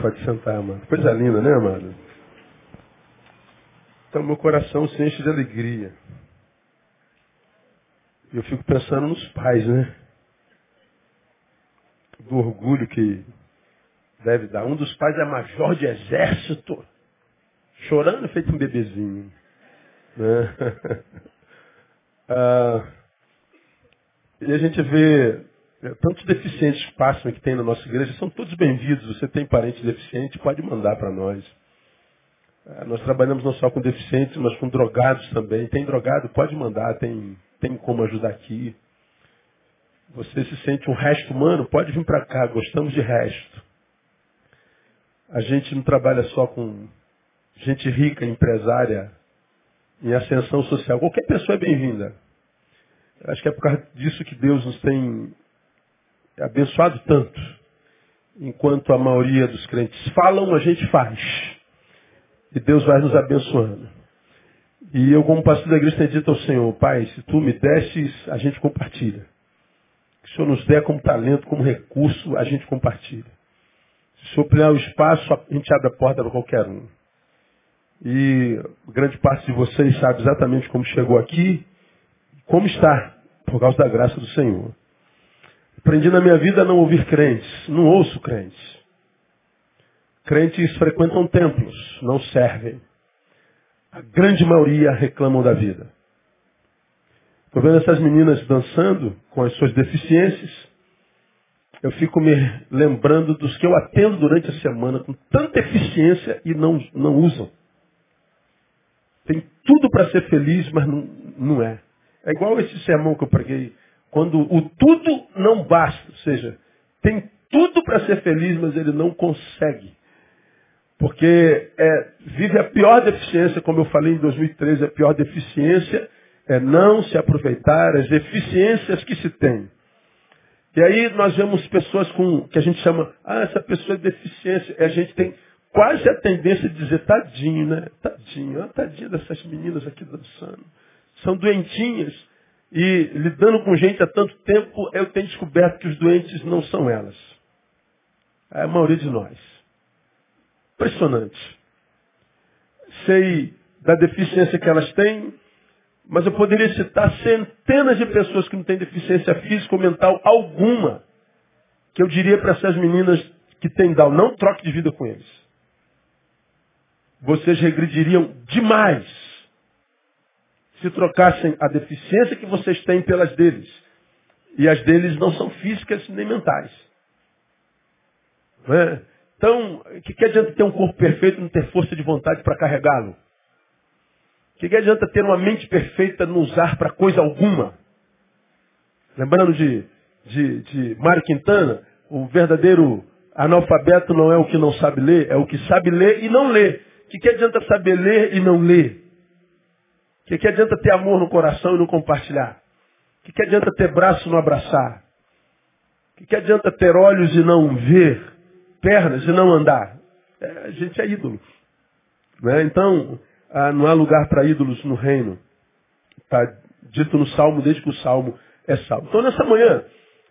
Pode sentar, amado. Coisa linda, né, amado? Então, meu coração se enche de alegria. E eu fico pensando nos pais, né? Do orgulho que deve dar. Um dos pais é major de exército, chorando feito um bebezinho. Né? ah, e a gente vê é, tantos deficientes que passam que tem na nossa igreja, são todos bem-vindos. Você tem parente deficiente, pode mandar para nós. É, nós trabalhamos não só com deficientes, mas com drogados também. Tem drogado, pode mandar, tem, tem como ajudar aqui. Você se sente um resto humano, pode vir para cá, gostamos de resto. A gente não trabalha só com gente rica, empresária, em ascensão social. Qualquer pessoa é bem-vinda. Acho que é por causa disso que Deus nos tem é abençoado tanto. Enquanto a maioria dos crentes falam, a gente faz. E Deus vai nos abençoando. E eu, como pastor da igreja, tenho dito ao Senhor, Pai, se tu me desses, a gente compartilha. Se o Senhor nos der como talento, como recurso, a gente compartilha. Se o Senhor ampliar o espaço, a gente abre a porta para qualquer um. E grande parte de vocês sabe exatamente como chegou aqui, como está, por causa da graça do Senhor. Aprendi na minha vida a não ouvir crentes. Não ouço crentes. Crentes frequentam templos, não servem. A grande maioria reclamam da vida. Estou vendo essas meninas dançando com as suas deficiências. Eu fico me lembrando dos que eu atendo durante a semana com tanta eficiência e não, não usam. Tem tudo para ser feliz, mas não, não é. É igual esse sermão que eu preguei quando o tudo não basta, ou seja, tem tudo para ser feliz, mas ele não consegue. Porque é, vive a pior deficiência, como eu falei em 2013, a pior deficiência é não se aproveitar as deficiências que se tem. E aí nós vemos pessoas com que a gente chama, ah, essa pessoa é deficiência. E a gente tem quase a tendência de dizer, tadinho, né? Tadinho, ah, tadinho dessas meninas aqui dançando. São doentinhas. E lidando com gente há tanto tempo, eu tenho descoberto que os doentes não são elas. É a maioria de nós. Impressionante. Sei da deficiência que elas têm, mas eu poderia citar centenas de pessoas que não têm deficiência física ou mental alguma, que eu diria para essas meninas que têm Down, não troque de vida com eles. Vocês regrediriam demais se trocassem a deficiência que vocês têm pelas deles. E as deles não são físicas nem mentais. É? Então, que, que adianta ter um corpo perfeito e não ter força de vontade para carregá-lo? Que, que adianta ter uma mente perfeita não usar para coisa alguma? Lembrando de, de, de Mário Quintana, o verdadeiro analfabeto não é o que não sabe ler, é o que sabe ler e não lê. Que, que adianta saber ler e não ler? O que, que adianta ter amor no coração e não compartilhar? O que, que adianta ter braço e não abraçar? O que, que adianta ter olhos e não ver? Pernas e não andar? É, a gente é ídolo. Né? Então, ah, não há lugar para ídolos no reino. Está dito no Salmo desde que o Salmo é salmo. Então, nessa manhã,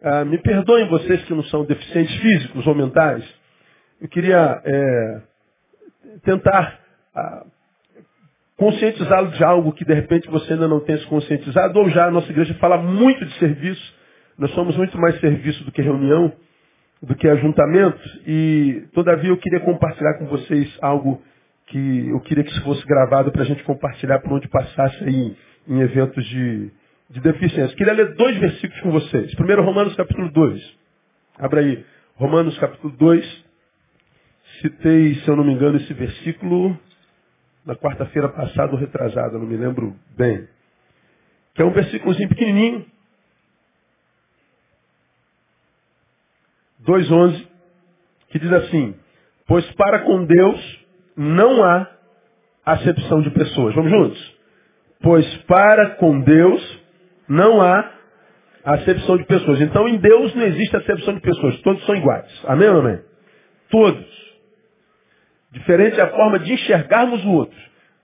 ah, me perdoem vocês que não são deficientes físicos ou mentais. Eu queria é, tentar ah, conscientizá-lo de algo que de repente você ainda não tenha se conscientizado, ou já a nossa igreja fala muito de serviço, nós somos muito mais serviço do que reunião, do que ajuntamento, e todavia eu queria compartilhar com vocês algo que eu queria que isso fosse gravado para a gente compartilhar por onde passasse aí em, eventos de, de deficiência. Queria ler dois versículos com vocês. Primeiro, Romanos capítulo 2. Abra aí, Romanos capítulo 2. Citei, se eu não me engano, esse versículo na quarta-feira passada ou retrasada, não me lembro bem. Que é um versículozinho pequenininho. 2.11, que diz assim, pois para com Deus não há acepção de pessoas. Vamos juntos? Pois para com Deus não há acepção de pessoas. Então em Deus não existe acepção de pessoas. Todos são iguais. Amém ou amém? Todos. Diferente é a forma de enxergarmos o outro.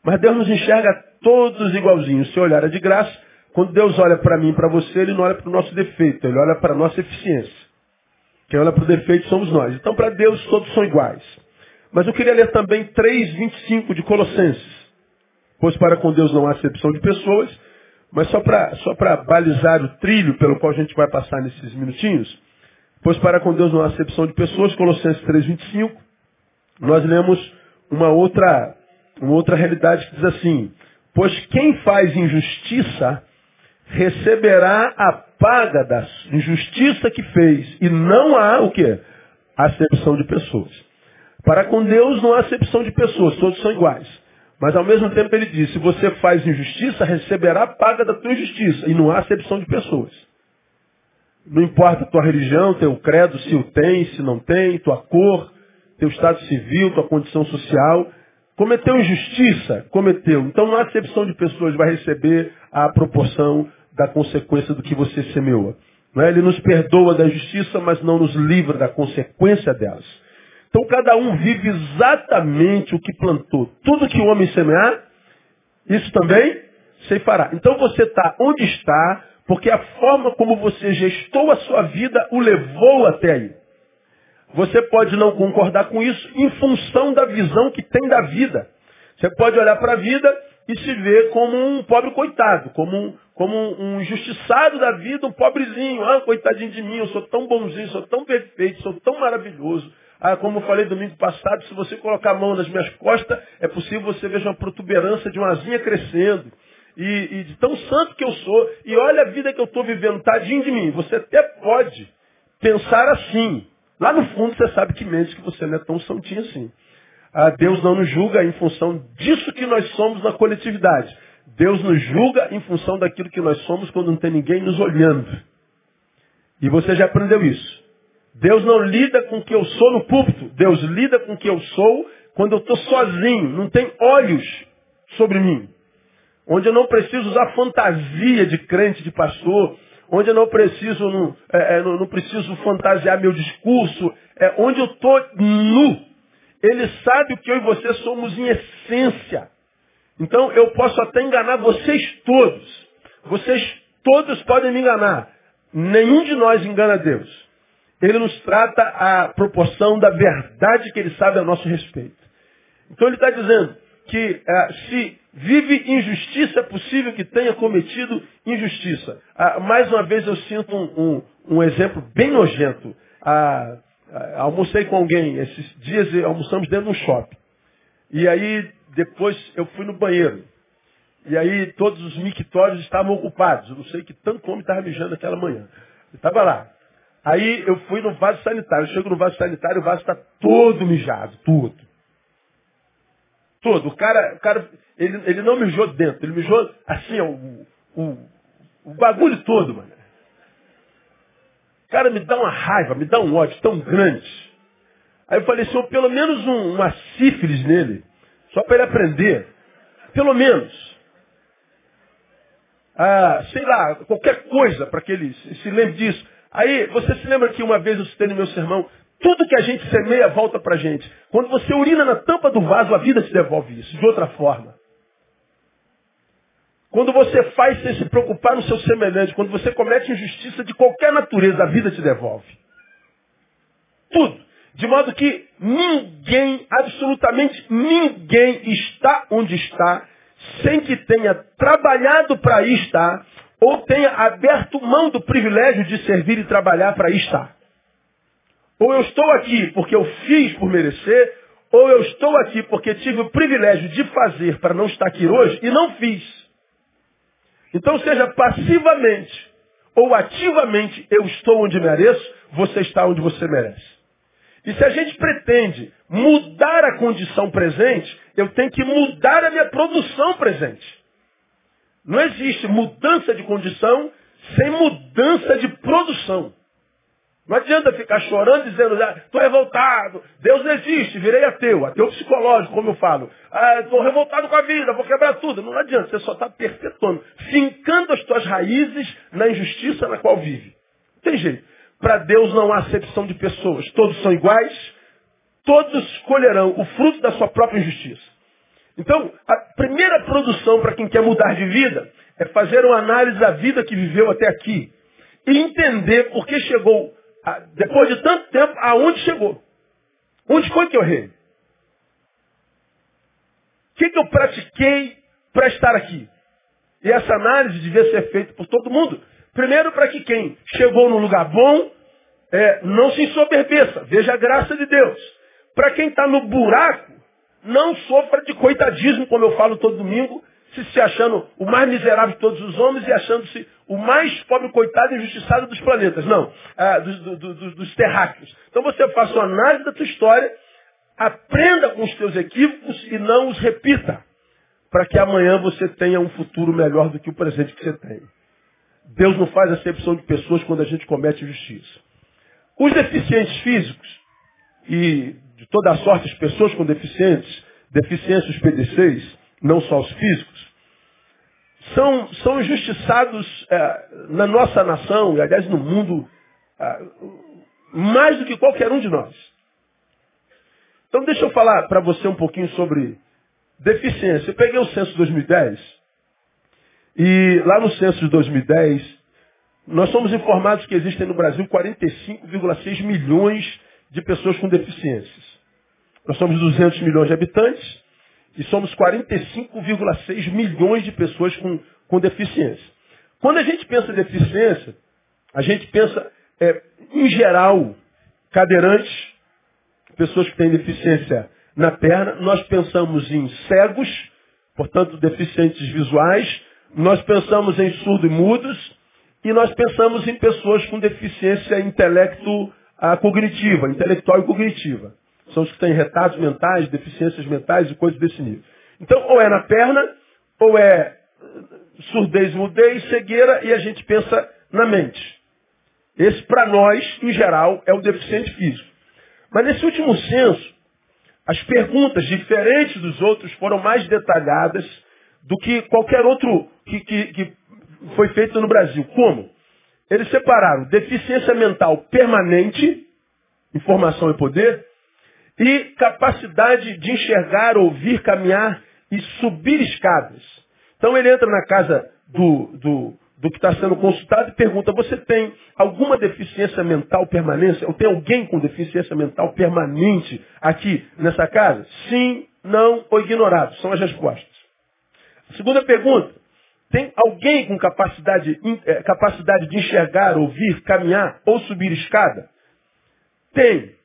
Mas Deus nos enxerga todos igualzinhos. Se olhar é de graça, quando Deus olha para mim e para você, Ele não olha para o nosso defeito, Ele olha para a nossa eficiência. Quem olha para o defeito somos nós. Então, para Deus, todos são iguais. Mas eu queria ler também 3,25 de Colossenses. Pois para com Deus não há acepção de pessoas, mas só para só balizar o trilho pelo qual a gente vai passar nesses minutinhos, pois para com Deus não há acepção de pessoas, Colossenses 3,25, nós lemos uma outra, uma outra realidade que diz assim, pois quem faz injustiça receberá a paga da injustiça que fez, e não há o que? Acepção de pessoas. Para com Deus não há acepção de pessoas, todos são iguais. Mas ao mesmo tempo ele diz, se você faz injustiça, receberá a paga da tua injustiça. E não há acepção de pessoas. Não importa a tua religião, teu credo, se o tem, se não tem, tua cor, teu estado civil, tua condição social. Cometeu injustiça? Cometeu. Então não há acepção de pessoas, vai receber a proporção da consequência do que você semeou. É? Ele nos perdoa da justiça, mas não nos livra da consequência delas. Então cada um vive exatamente o que plantou. Tudo que o homem semear, isso também se fará. Então você está onde está, porque a forma como você gestou a sua vida o levou até aí. Você pode não concordar com isso em função da visão que tem da vida. Você pode olhar para a vida e se ver como um pobre coitado, como um, como um, injustiçado da vida, um pobrezinho. Ah, coitadinho de mim, eu sou tão bonzinho, sou tão perfeito, sou tão maravilhoso. Ah, como eu falei domingo passado, se você colocar a mão nas minhas costas, é possível você veja uma protuberância de uma asinha crescendo. E, e de tão santo que eu sou, e olha a vida que eu estou vivendo, tadinho de mim. Você até pode pensar assim. Lá no fundo você sabe que mente que você não é tão santinho assim. Ah, Deus não nos julga em função disso que nós somos na coletividade. Deus nos julga em função daquilo que nós somos quando não tem ninguém nos olhando. E você já aprendeu isso. Deus não lida com o que eu sou no púlpito. Deus lida com o que eu sou quando eu estou sozinho. Não tem olhos sobre mim. Onde eu não preciso usar fantasia de crente, de pastor. Onde eu não preciso, não, é, é, não, não preciso fantasiar meu discurso. É onde eu estou nu. Ele sabe que eu e você somos em essência. Então eu posso até enganar vocês todos. Vocês todos podem me enganar. Nenhum de nós engana Deus. Ele nos trata a proporção da verdade que ele sabe a nosso respeito. Então ele está dizendo que ah, se vive injustiça, é possível que tenha cometido injustiça. Ah, mais uma vez eu sinto um, um, um exemplo bem nojento. Ah, almocei com alguém esses dias, almoçamos dentro de um shopping. E aí depois eu fui no banheiro. E aí todos os mictórios estavam ocupados. Eu não sei que tanto homem estava mijando naquela manhã. Estava lá. Aí eu fui no vaso sanitário. Eu chego no vaso sanitário, o vaso está todo mijado, tudo. Todo. O cara, o cara ele, ele não mijou dentro, ele mijou assim, o, o, o bagulho todo, mano. Cara me dá uma raiva, me dá um ódio tão grande. Aí eu falei, senhor, pelo menos um, uma sífilis nele. Só para ele aprender. Pelo menos. Ah, sei lá, qualquer coisa para que ele se lembre disso. Aí, você se lembra que uma vez eu citei no meu sermão, tudo que a gente semeia volta para a gente. Quando você urina na tampa do vaso, a vida te devolve isso, de outra forma. Quando você faz sem se preocupar no seu semelhante, quando você comete injustiça de qualquer natureza, a vida te devolve. Tudo. De modo que ninguém, absolutamente ninguém está onde está sem que tenha trabalhado para estar ou tenha aberto mão do privilégio de servir e trabalhar para estar. Ou eu estou aqui porque eu fiz por merecer, ou eu estou aqui porque tive o privilégio de fazer para não estar aqui hoje e não fiz. Então, seja passivamente ou ativamente eu estou onde mereço, você está onde você merece. E se a gente pretende mudar a condição presente, eu tenho que mudar a minha produção presente. Não existe mudança de condição sem mudança de produção. Não adianta ficar chorando dizendo, estou ah, revoltado, Deus não existe, virei ateu, ateu psicológico, como eu falo. Estou ah, revoltado com a vida, vou quebrar tudo. Não adianta, você só está perpetuando, fincando as tuas raízes na injustiça na qual vive. Não tem jeito. Para Deus não há acepção de pessoas. Todos são iguais, todos escolherão o fruto da sua própria injustiça. Então, a primeira produção para quem quer mudar de vida é fazer uma análise da vida que viveu até aqui. E entender por que chegou, depois de tanto tempo, aonde chegou. Onde foi que eu errei? O que, que eu pratiquei para estar aqui? E essa análise devia ser feita por todo mundo. Primeiro, para que quem chegou num lugar bom é, não se ensoberbeça, veja a graça de Deus. Para quem está no buraco, não sofra de coitadismo, como eu falo todo domingo, se se achando o mais miserável de todos os homens e achando-se o mais pobre, coitado e injustiçado dos planetas. Não, ah, dos, do, do, dos terráqueos. Então você faça uma análise da tua história, aprenda com os teus equívocos e não os repita. Para que amanhã você tenha um futuro melhor do que o presente que você tem. Deus não faz acepção de pessoas quando a gente comete injustiça. Os deficientes físicos e de toda a sorte as pessoas com deficientes, deficiências PDCs, não só os físicos, são, são injustiçados é, na nossa nação, e aliás no mundo, é, mais do que qualquer um de nós. Então deixa eu falar para você um pouquinho sobre deficiência. Eu peguei o censo 2010, e lá no censo de 2010, nós somos informados que existem no Brasil 45,6 milhões de pessoas com deficiências. Nós somos 200 milhões de habitantes e somos 45,6 milhões de pessoas com, com deficiência. Quando a gente pensa em deficiência, a gente pensa, é, em geral, cadeirantes, pessoas que têm deficiência na perna, nós pensamos em cegos, portanto, deficientes visuais, nós pensamos em surdo e mudos, e nós pensamos em pessoas com deficiência intelecto ah, cognitiva, intelectual e cognitiva. São os que têm retardos mentais, deficiências mentais e coisas desse nível. Então, ou é na perna, ou é eh, surdez, mudez, cegueira, e a gente pensa na mente. Esse, para nós, em geral, é o deficiente físico. Mas nesse último censo, as perguntas, diferentes dos outros, foram mais detalhadas do que qualquer outro que, que, que foi feito no Brasil. Como? Eles separaram deficiência mental permanente, informação e poder, e capacidade de enxergar, ouvir, caminhar e subir escadas. Então ele entra na casa do, do, do que está sendo consultado e pergunta, você tem alguma deficiência mental permanente? Ou tem alguém com deficiência mental permanente aqui nessa casa? Sim, não ou ignorado. São as respostas. Segunda pergunta, tem alguém com capacidade, eh, capacidade de enxergar, ouvir, caminhar ou subir escada? Tem.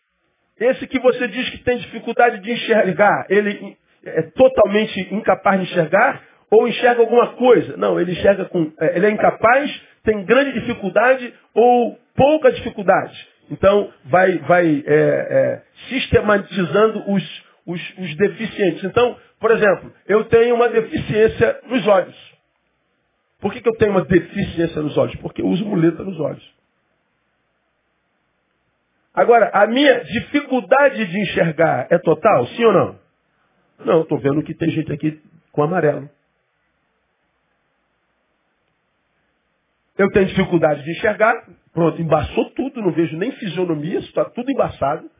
Esse que você diz que tem dificuldade de enxergar, ele é totalmente incapaz de enxergar ou enxerga alguma coisa? Não, ele enxerga com. É, ele é incapaz, tem grande dificuldade ou pouca dificuldade. Então, vai, vai é, é, sistematizando os, os, os deficientes. Então, por exemplo, eu tenho uma deficiência nos olhos. Por que, que eu tenho uma deficiência nos olhos? Porque eu uso muleta nos olhos. Agora, a minha dificuldade de enxergar é total? Sim ou não? Não, estou vendo que tem gente aqui com amarelo. Eu tenho dificuldade de enxergar, pronto, embaçou tudo, não vejo nem fisionomia, está tudo embaçado.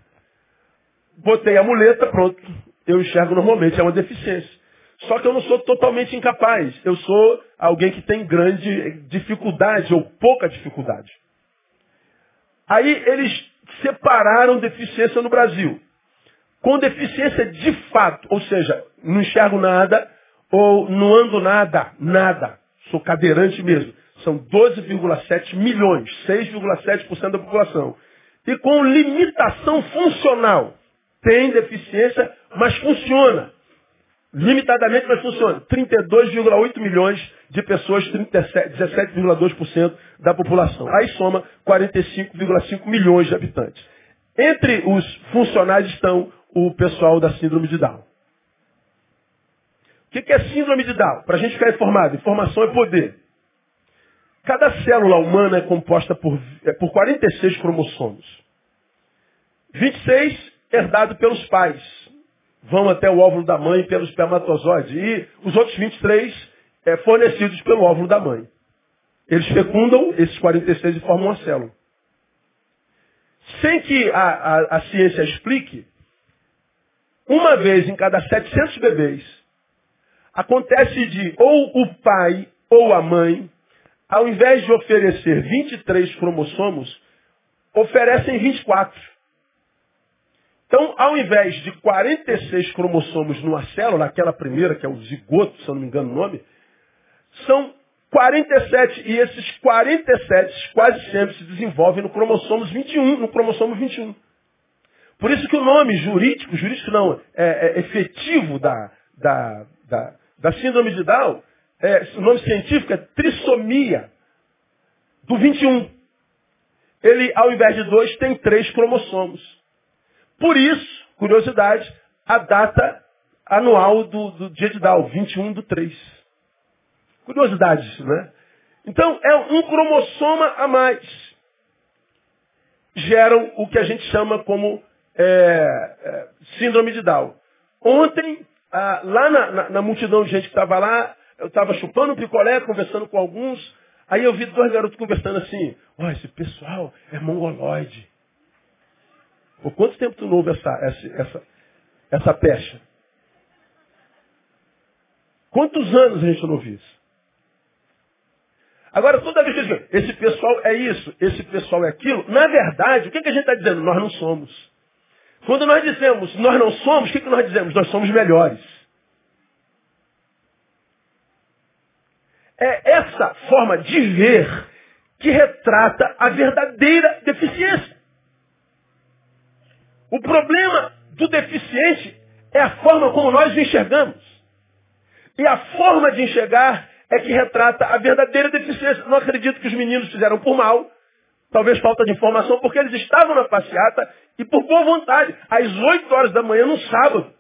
Botei a muleta, pronto, eu enxergo normalmente, é uma deficiência. Só que eu não sou totalmente incapaz, eu sou alguém que tem grande dificuldade ou pouca dificuldade. Aí eles separaram deficiência no Brasil. Com deficiência de fato, ou seja, não enxergo nada, ou não ando nada, nada. Sou cadeirante mesmo. São 12,7 milhões, 6,7% da população. E com limitação funcional. Tem deficiência, mas funciona. Limitadamente, mas funciona. 32,8 milhões de pessoas, 17,2% da população. Aí soma 45,5 milhões de habitantes. Entre os funcionários estão o pessoal da síndrome de Down. O que é síndrome de Down? Para a gente ficar informado, informação é poder. Cada célula humana é composta por, é, por 46 cromossomos. 26 herdado pelos pais vão até o óvulo da mãe pelo espermatozoide. E os outros 23 é, fornecidos pelo óvulo da mãe. Eles fecundam esses 46 e formam uma célula. Sem que a, a, a ciência explique, uma vez em cada 700 bebês, acontece de ou o pai ou a mãe, ao invés de oferecer 23 cromossomos, oferecem 24. Então, ao invés de 46 cromossomos numa célula, aquela primeira, que é o zigoto, se eu não me engano o nome, são 47. E esses 47 quase sempre se desenvolvem no cromossomo 21, no cromossomo 21. Por isso que o nome jurídico, jurídico não, é, é efetivo da, da, da, da síndrome de Down, é, o nome científico é trissomia do 21. Ele, ao invés de dois, tem três cromossomos. Por isso, curiosidade, a data anual do, do dia de Down, 21 do 3. Curiosidade, né? Então, é um cromossoma a mais. Geram o que a gente chama como é, é, síndrome de Down. Ontem, ah, lá na, na, na, multidão de gente que estava lá, eu estava chupando picolé, conversando com alguns, aí eu vi dois garotos conversando assim, ó, oh, esse pessoal é mongoloide. Por quanto tempo tu não ouve essa, essa, essa, essa pecha? Quantos anos a gente não ouve isso? Agora, toda vez que diz, esse pessoal é isso, esse pessoal é aquilo, na verdade, o que, que a gente está dizendo? Nós não somos. Quando nós dizemos nós não somos, o que, que nós dizemos? Nós somos melhores. É essa forma de ver que retrata a verdadeira deficiência. O problema do deficiente é a forma como nós o enxergamos. E a forma de enxergar é que retrata a verdadeira deficiência. Não acredito que os meninos fizeram por mal, talvez falta de informação, porque eles estavam na passeata e por boa vontade, às 8 horas da manhã no sábado.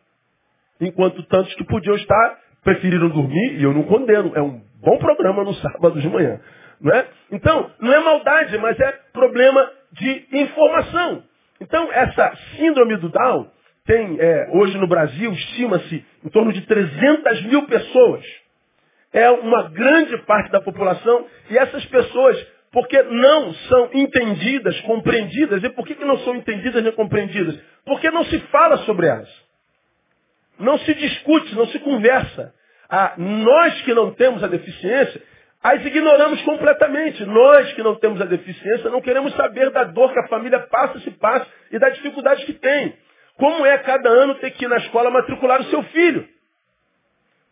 Enquanto tantos que podiam estar preferiram dormir, e eu não condeno, é um bom programa no sábado de manhã. Não é? Então, não é maldade, mas é problema de informação. Então, essa síndrome do Down tem, é, hoje no Brasil, estima-se em torno de 300 mil pessoas. É uma grande parte da população e essas pessoas, porque não são entendidas, compreendidas, e por que, que não são entendidas nem compreendidas? Porque não se fala sobre elas. Não se discute, não se conversa. Ah, nós que não temos a deficiência, as ignoramos completamente. Nós que não temos a deficiência não queremos saber da dor que a família passa, se passa e da dificuldade que tem. Como é cada ano ter que ir na escola matricular o seu filho?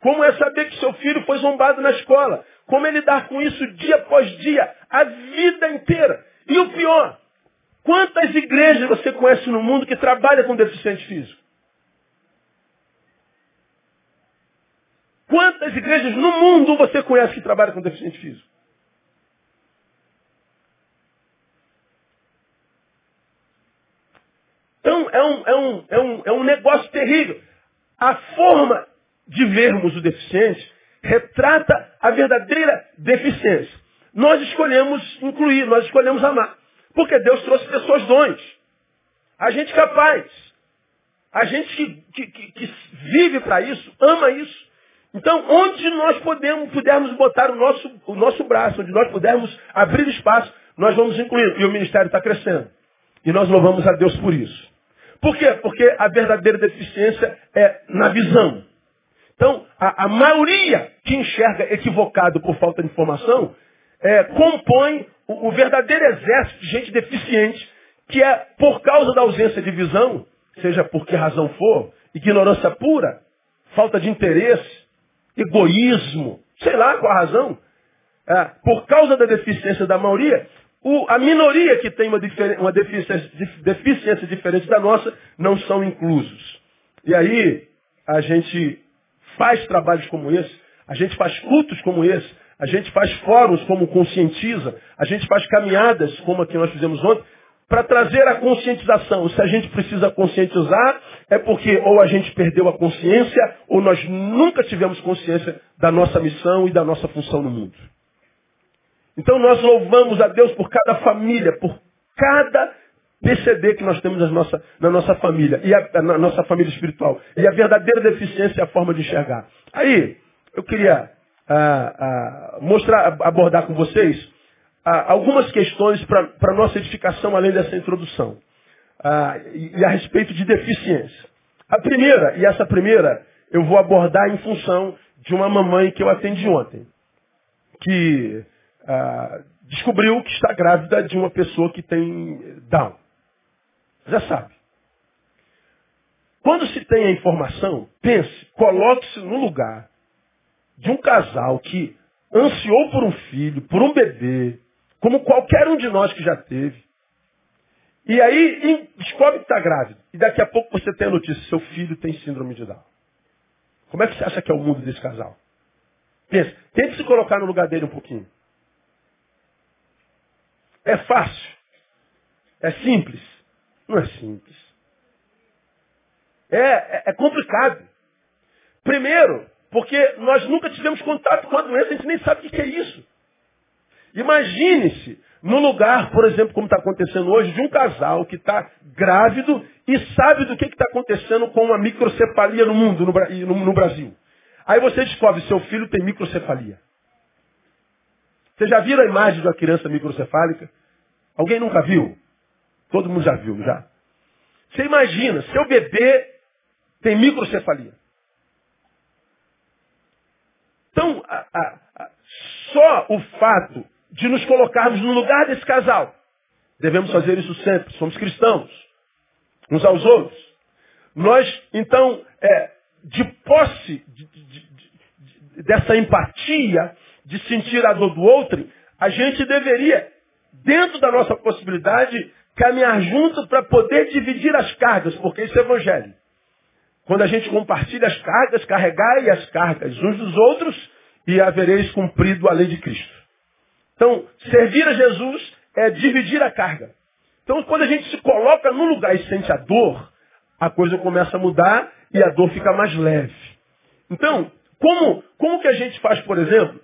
Como é saber que seu filho foi zombado na escola? Como é lidar com isso dia após dia, a vida inteira? E o pior, quantas igrejas você conhece no mundo que trabalha com deficiente físico? Quantas igrejas no mundo você conhece que trabalham com deficiente físico? Então é um, é, um, é, um, é um negócio terrível. A forma de vermos o deficiente retrata a verdadeira deficiência. Nós escolhemos incluir, nós escolhemos amar. Porque Deus trouxe pessoas dons. A gente capaz. A gente que, que, que vive para isso, ama isso. Então, onde nós podemos, pudermos botar o nosso, o nosso braço, onde nós pudermos abrir espaço, nós vamos incluir. E o ministério está crescendo. E nós louvamos a Deus por isso. Por quê? Porque a verdadeira deficiência é na visão. Então, a, a maioria que enxerga equivocado por falta de informação, é, compõe o, o verdadeiro exército de gente deficiente, que é por causa da ausência de visão, seja por que razão for, ignorância pura, falta de interesse, egoísmo, sei lá qual a razão, é, por causa da deficiência da maioria, o, a minoria que tem uma, uma deficiência, deficiência diferente da nossa não são inclusos. E aí a gente faz trabalhos como esse, a gente faz cultos como esse, a gente faz fóruns como conscientiza, a gente faz caminhadas como a que nós fizemos ontem, para trazer a conscientização. Se a gente precisa conscientizar, é porque ou a gente perdeu a consciência, ou nós nunca tivemos consciência da nossa missão e da nossa função no mundo. Então nós louvamos a Deus por cada família, por cada PCD que nós temos na nossa, na nossa família, e a, na nossa família espiritual. E a verdadeira deficiência é a forma de enxergar. Aí, eu queria ah, ah, mostrar, abordar com vocês algumas questões para nossa edificação além dessa introdução. Ah, e a respeito de deficiência. A primeira, e essa primeira eu vou abordar em função de uma mamãe que eu atendi ontem, que ah, descobriu que está grávida de uma pessoa que tem Down. Já sabe. Quando se tem a informação, pense, coloque-se no lugar de um casal que ansiou por um filho, por um bebê, como qualquer um de nós que já teve. E aí descobre que está grávido. E daqui a pouco você tem a notícia, seu filho tem síndrome de Down. Como é que você acha que é o mundo desse casal? Pensa, tente se colocar no lugar dele um pouquinho. É fácil. É simples. Não é simples. É, é, é complicado. Primeiro, porque nós nunca tivemos contato com a doença, a gente nem sabe o que é isso. Imagine-se no lugar, por exemplo, como está acontecendo hoje, de um casal que está grávido e sabe do que está acontecendo com uma microcefalia no mundo, no, no, no Brasil. Aí você descobre, seu filho tem microcefalia. Você já viu a imagem de uma criança microcefálica? Alguém nunca viu? Todo mundo já viu, já. Você imagina, seu bebê tem microcefalia. Então, a, a, a, só o fato de nos colocarmos no lugar desse casal, devemos fazer isso sempre, somos cristãos, uns aos outros. Nós, então, é, de posse de, de, de, dessa empatia, de sentir a dor do outro, a gente deveria, dentro da nossa possibilidade, caminhar junto para poder dividir as cargas, porque isso é evangelho. Quando a gente compartilha as cargas, carregai as cargas uns dos outros e havereis cumprido a lei de Cristo. Então, servir a Jesus é dividir a carga. Então, quando a gente se coloca no lugar e sente a dor, a coisa começa a mudar e a dor fica mais leve. Então, como, como que a gente faz, por exemplo,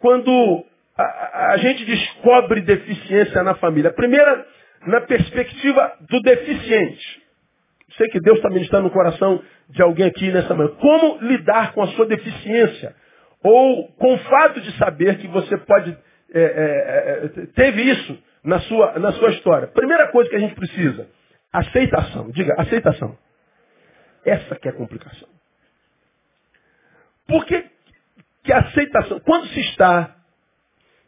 quando a, a gente descobre deficiência na família? A primeira, na perspectiva do deficiente. Sei que Deus está ministrando no coração de alguém aqui nessa manhã. Como lidar com a sua deficiência? Ou com o fato de saber que você pode é, é, é, teve isso na sua, na sua história. Primeira coisa que a gente precisa, aceitação. Diga, aceitação. Essa que é a complicação. Por que, a aceitação? Quando se está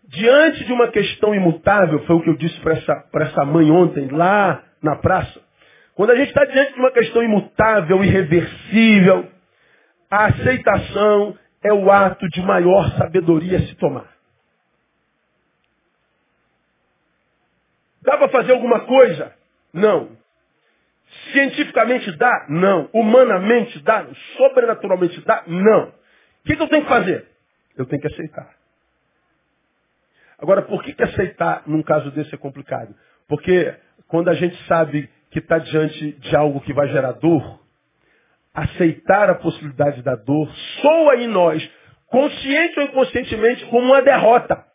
diante de uma questão imutável, foi o que eu disse para essa, essa mãe ontem, lá na praça. Quando a gente está diante de uma questão imutável, irreversível, a aceitação é o ato de maior sabedoria a se tomar. Dá para fazer alguma coisa? Não. Cientificamente dá? Não. Humanamente dá? Sobrenaturalmente dá? Não. O que, que eu tenho que fazer? Eu tenho que aceitar. Agora, por que, que aceitar num caso desse é complicado? Porque quando a gente sabe que está diante de algo que vai gerar dor, aceitar a possibilidade da dor soa em nós, consciente ou inconscientemente, como uma derrota.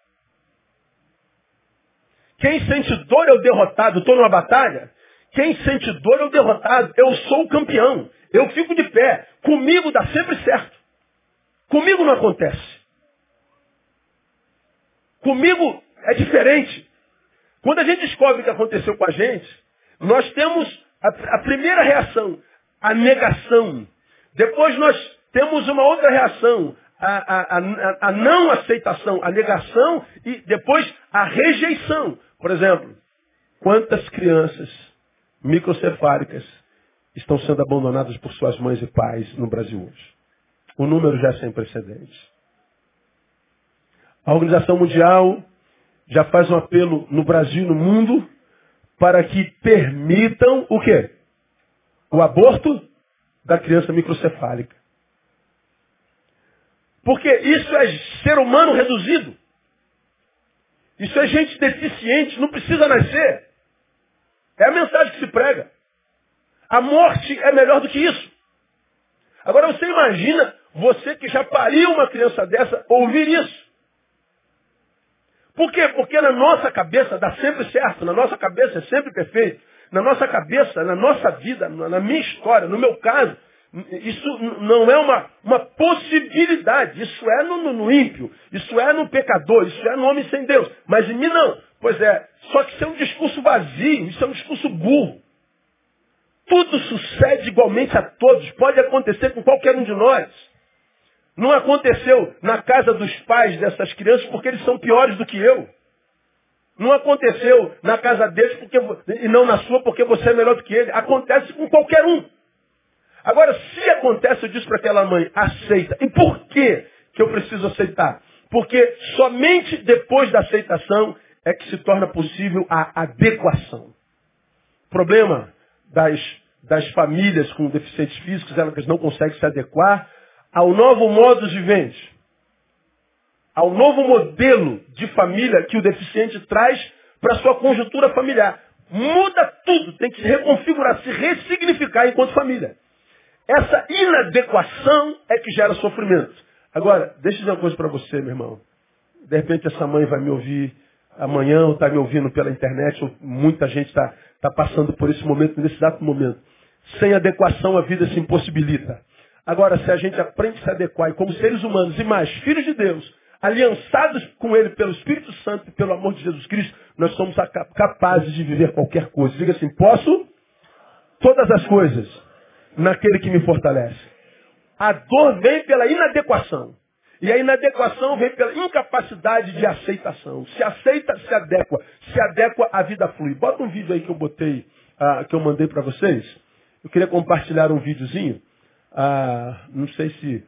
Quem sente dor é o derrotado. Estou numa batalha. Quem sente dor é o derrotado. Eu sou o campeão. Eu fico de pé. Comigo dá sempre certo. Comigo não acontece. Comigo é diferente. Quando a gente descobre o que aconteceu com a gente, nós temos a, a primeira reação, a negação. Depois nós temos uma outra reação, a, a, a, não aceitação, a negação e depois a rejeição. Por exemplo, quantas crianças microcefálicas estão sendo abandonadas por suas mães e pais no Brasil hoje? O número já é sem precedentes. A Organização Mundial já faz um apelo no Brasil e no mundo para que permitam o quê? O aborto da criança microcefálica. Porque isso é ser humano reduzido. Isso é gente deficiente, não precisa nascer. É a mensagem que se prega. A morte é melhor do que isso. Agora você imagina você que já pariu uma criança dessa ouvir isso. Por quê? Porque na nossa cabeça dá sempre certo, na nossa cabeça é sempre perfeito. Na nossa cabeça, na nossa vida, na minha história, no meu caso, isso não é uma, uma possibilidade. Isso é no, no, ímpio. Isso é no pecador. Isso é no homem sem Deus. Mas em mim não. Pois é. Só que isso é um discurso vazio. Isso é um discurso burro. Tudo sucede igualmente a todos. Pode acontecer com qualquer um de nós. Não aconteceu na casa dos pais dessas crianças porque eles são piores do que eu. Não aconteceu na casa deles porque, e não na sua porque você é melhor do que ele. Acontece com qualquer um. Agora, se acontece, eu disse para aquela mãe, aceita. E por que que eu preciso aceitar? Porque somente depois da aceitação é que se torna possível a adequação. O problema das, das famílias com deficientes físicos, elas não conseguem se adequar ao novo modo de vivente, ao novo modelo de família que o deficiente traz para a sua conjuntura familiar. Muda tudo, tem que se reconfigurar, se ressignificar enquanto família. Essa inadequação é que gera sofrimento. Agora, deixa eu dizer uma coisa para você, meu irmão. De repente essa mãe vai me ouvir amanhã, ou está me ouvindo pela internet, ou muita gente está tá passando por esse momento, nesse exato momento. Sem adequação a vida se impossibilita. Agora, se a gente aprende a se adequar, e como seres humanos e mais filhos de Deus, aliançados com Ele pelo Espírito Santo e pelo amor de Jesus Cristo, nós somos capazes de viver qualquer coisa. Diga assim, posso todas as coisas naquele que me fortalece. A dor vem pela inadequação. E a inadequação vem pela incapacidade de aceitação. Se aceita, se adequa. Se adequa, a vida flui. Bota um vídeo aí que eu botei, uh, que eu mandei para vocês. Eu queria compartilhar um videozinho. Uh, não sei se.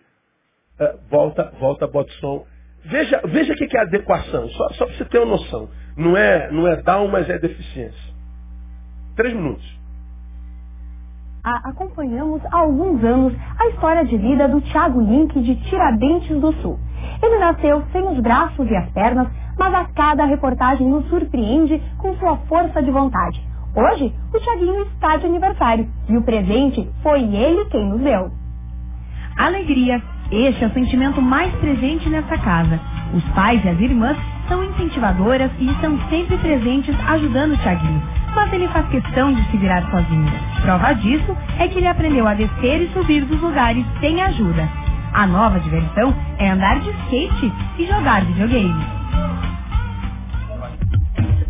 Uh, volta, volta, bota som. Veja, veja o que é adequação, só, só para você ter uma noção. Não é, não é down, mas é deficiência. Três minutos acompanhamos há alguns anos a história de vida do Tiago Link de Tiradentes do Sul. Ele nasceu sem os braços e as pernas, mas a cada reportagem nos surpreende com sua força de vontade. Hoje, o Tiaguinho está de aniversário e o presente foi ele quem nos deu. Alegria. Este é o sentimento mais presente nessa casa. Os pais e as irmãs são incentivadoras e estão sempre presentes ajudando o Tiaguinho mas ele faz questão de se virar sozinho. Prova disso é que ele aprendeu a descer e subir dos lugares sem ajuda. A nova diversão é andar de skate e jogar videogame.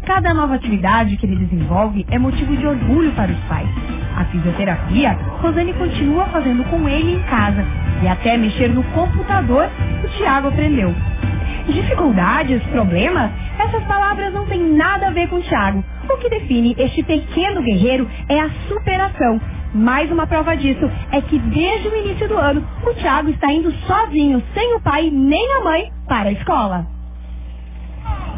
Cada nova atividade que ele desenvolve é motivo de orgulho para os pais. A fisioterapia, Rosane continua fazendo com ele em casa. E até mexer no computador, o Tiago aprendeu. Dificuldades, problemas, essas palavras não têm nada a ver com o Tiago. O que define este pequeno guerreiro é a superação. Mais uma prova disso é que desde o início do ano, o Tiago está indo sozinho, sem o pai nem a mãe, para a escola.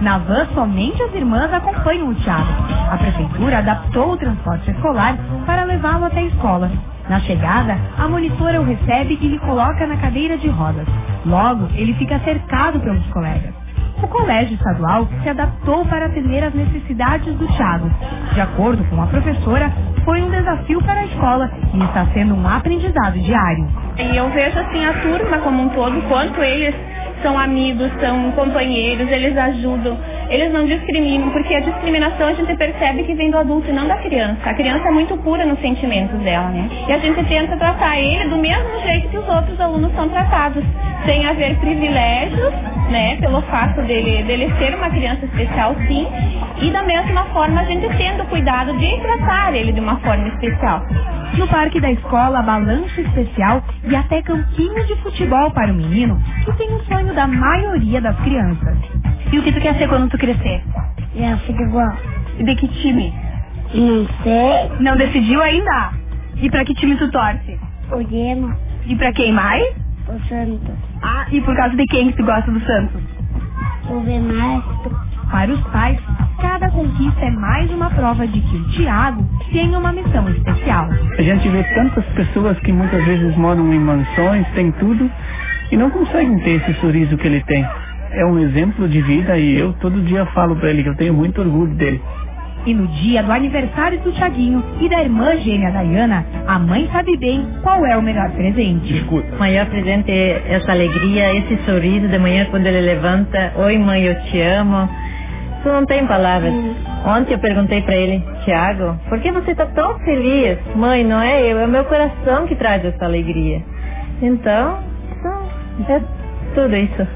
Na van, somente as irmãs acompanham o Tiago. A prefeitura adaptou o transporte escolar para levá-lo até a escola. Na chegada, a monitora o recebe e lhe coloca na cadeira de rodas. Logo, ele fica cercado pelos colegas. O colégio estadual se adaptou para atender às necessidades do Thiago. De acordo com a professora, foi um desafio para a escola e está sendo um aprendizado diário. E eu vejo assim a turma como um todo, quanto eles são amigos, são companheiros, eles ajudam, eles não discriminam, porque a discriminação a gente percebe que vem do adulto e não da criança. A criança é muito pura nos sentimentos dela, né? E a gente tenta tratar ele do mesmo jeito que os outros alunos são tratados, sem haver privilégios, né, pelo fato dele, dele ser uma criança especial, sim, e da mesma forma a gente tendo cuidado de tratar ele de uma forma especial. No parque da escola, balanço especial e até campinho de futebol para o menino, que tem o sonho da maioria das crianças. E o que tu quer ser quando tu crescer? É futebol. E de que time? Não sei. Não decidiu ainda? E para que time tu torce? O Gema. E para quem mais? O Santos. Ah, e por causa de quem que tu gosta do Santos? O Benastro. Para os pais, cada conquista é mais uma prova de que o Tiago tem uma missão especial. A gente vê tantas pessoas que muitas vezes moram em mansões, tem tudo, e não conseguem ter esse sorriso que ele tem. É um exemplo de vida e eu todo dia falo para ele que eu tenho muito orgulho dele. E no dia do aniversário do Tiaguinho e da irmã gêmea Dayana, a mãe sabe bem qual é o melhor presente. Escuta. O maior presente é essa alegria, esse sorriso de manhã quando ele levanta. Oi mãe, eu te amo. Tu não tem palavras. Ontem eu perguntei para ele, Tiago, por que você está tão feliz? Mãe, não é eu, é o meu coração que traz essa alegria. Então, então é tudo isso.